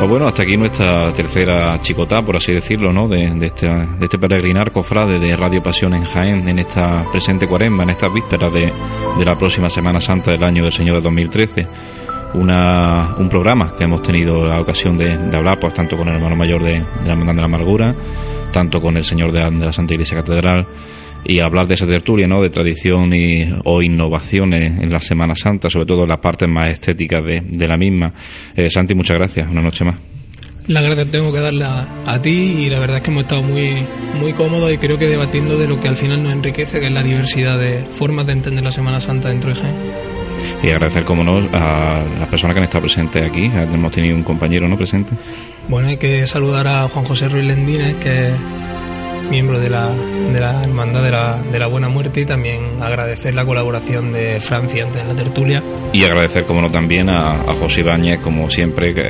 Pues bueno, hasta aquí nuestra tercera chicotá, por así decirlo, ¿no? De, este, peregrinar cofrade de Radio Pasión en Jaén en esta presente cuaresma, en estas vísperas de, de la próxima Semana Santa del año del Señor de 2013. Una, un programa que hemos tenido la ocasión de, hablar, pues tanto con el hermano mayor de, de la Hermandad de la Amargura, tanto con el Señor de la Santa Iglesia Catedral, y hablar de esa tertulia, ¿no? De tradición y, o innovaciones en la Semana Santa, sobre todo en las partes más estéticas de, de la misma. Eh, Santi, muchas gracias. Una noche más. La gracias tengo que darle a, a ti y la verdad es que hemos estado muy, muy cómodos y creo que debatiendo de lo que al final nos enriquece, que es la diversidad de formas de entender la Semana Santa dentro de Jaén. Y agradecer, como no, a las personas que han estado presentes aquí. Hemos tenido un compañero, ¿no? Presente. Bueno, hay que saludar a Juan José Ruiz Lendines, que miembro de la, de la Hermandad de la, de la Buena Muerte y también agradecer la colaboración de Francia antes de la tertulia. Y agradecer, como no, también a, José Ibáñez, como siempre, que,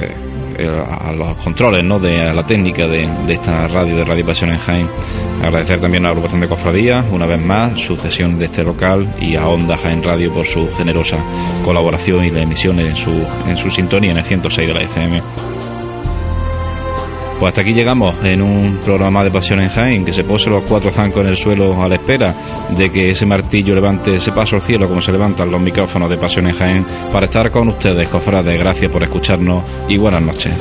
eh, a los controles, ¿no? De a la técnica de, esta radio, de Radio Pasión en Jaén. Agradecer también a la agrupación de cofradías, una vez más, su cesión de este local y a Onda Jaén Radio por su generosa colaboración y la emisión en su, en su sintonía en el 106 de la FM. Pues hasta aquí llegamos en un programa de Pasión en Jaén, que se pose los cuatro zancos en el suelo a la espera de que ese martillo levante ese paso al cielo como se levantan los micrófonos de Pasión en Jaén para estar con ustedes, cofrades. Gracias por escucharnos y buenas noches.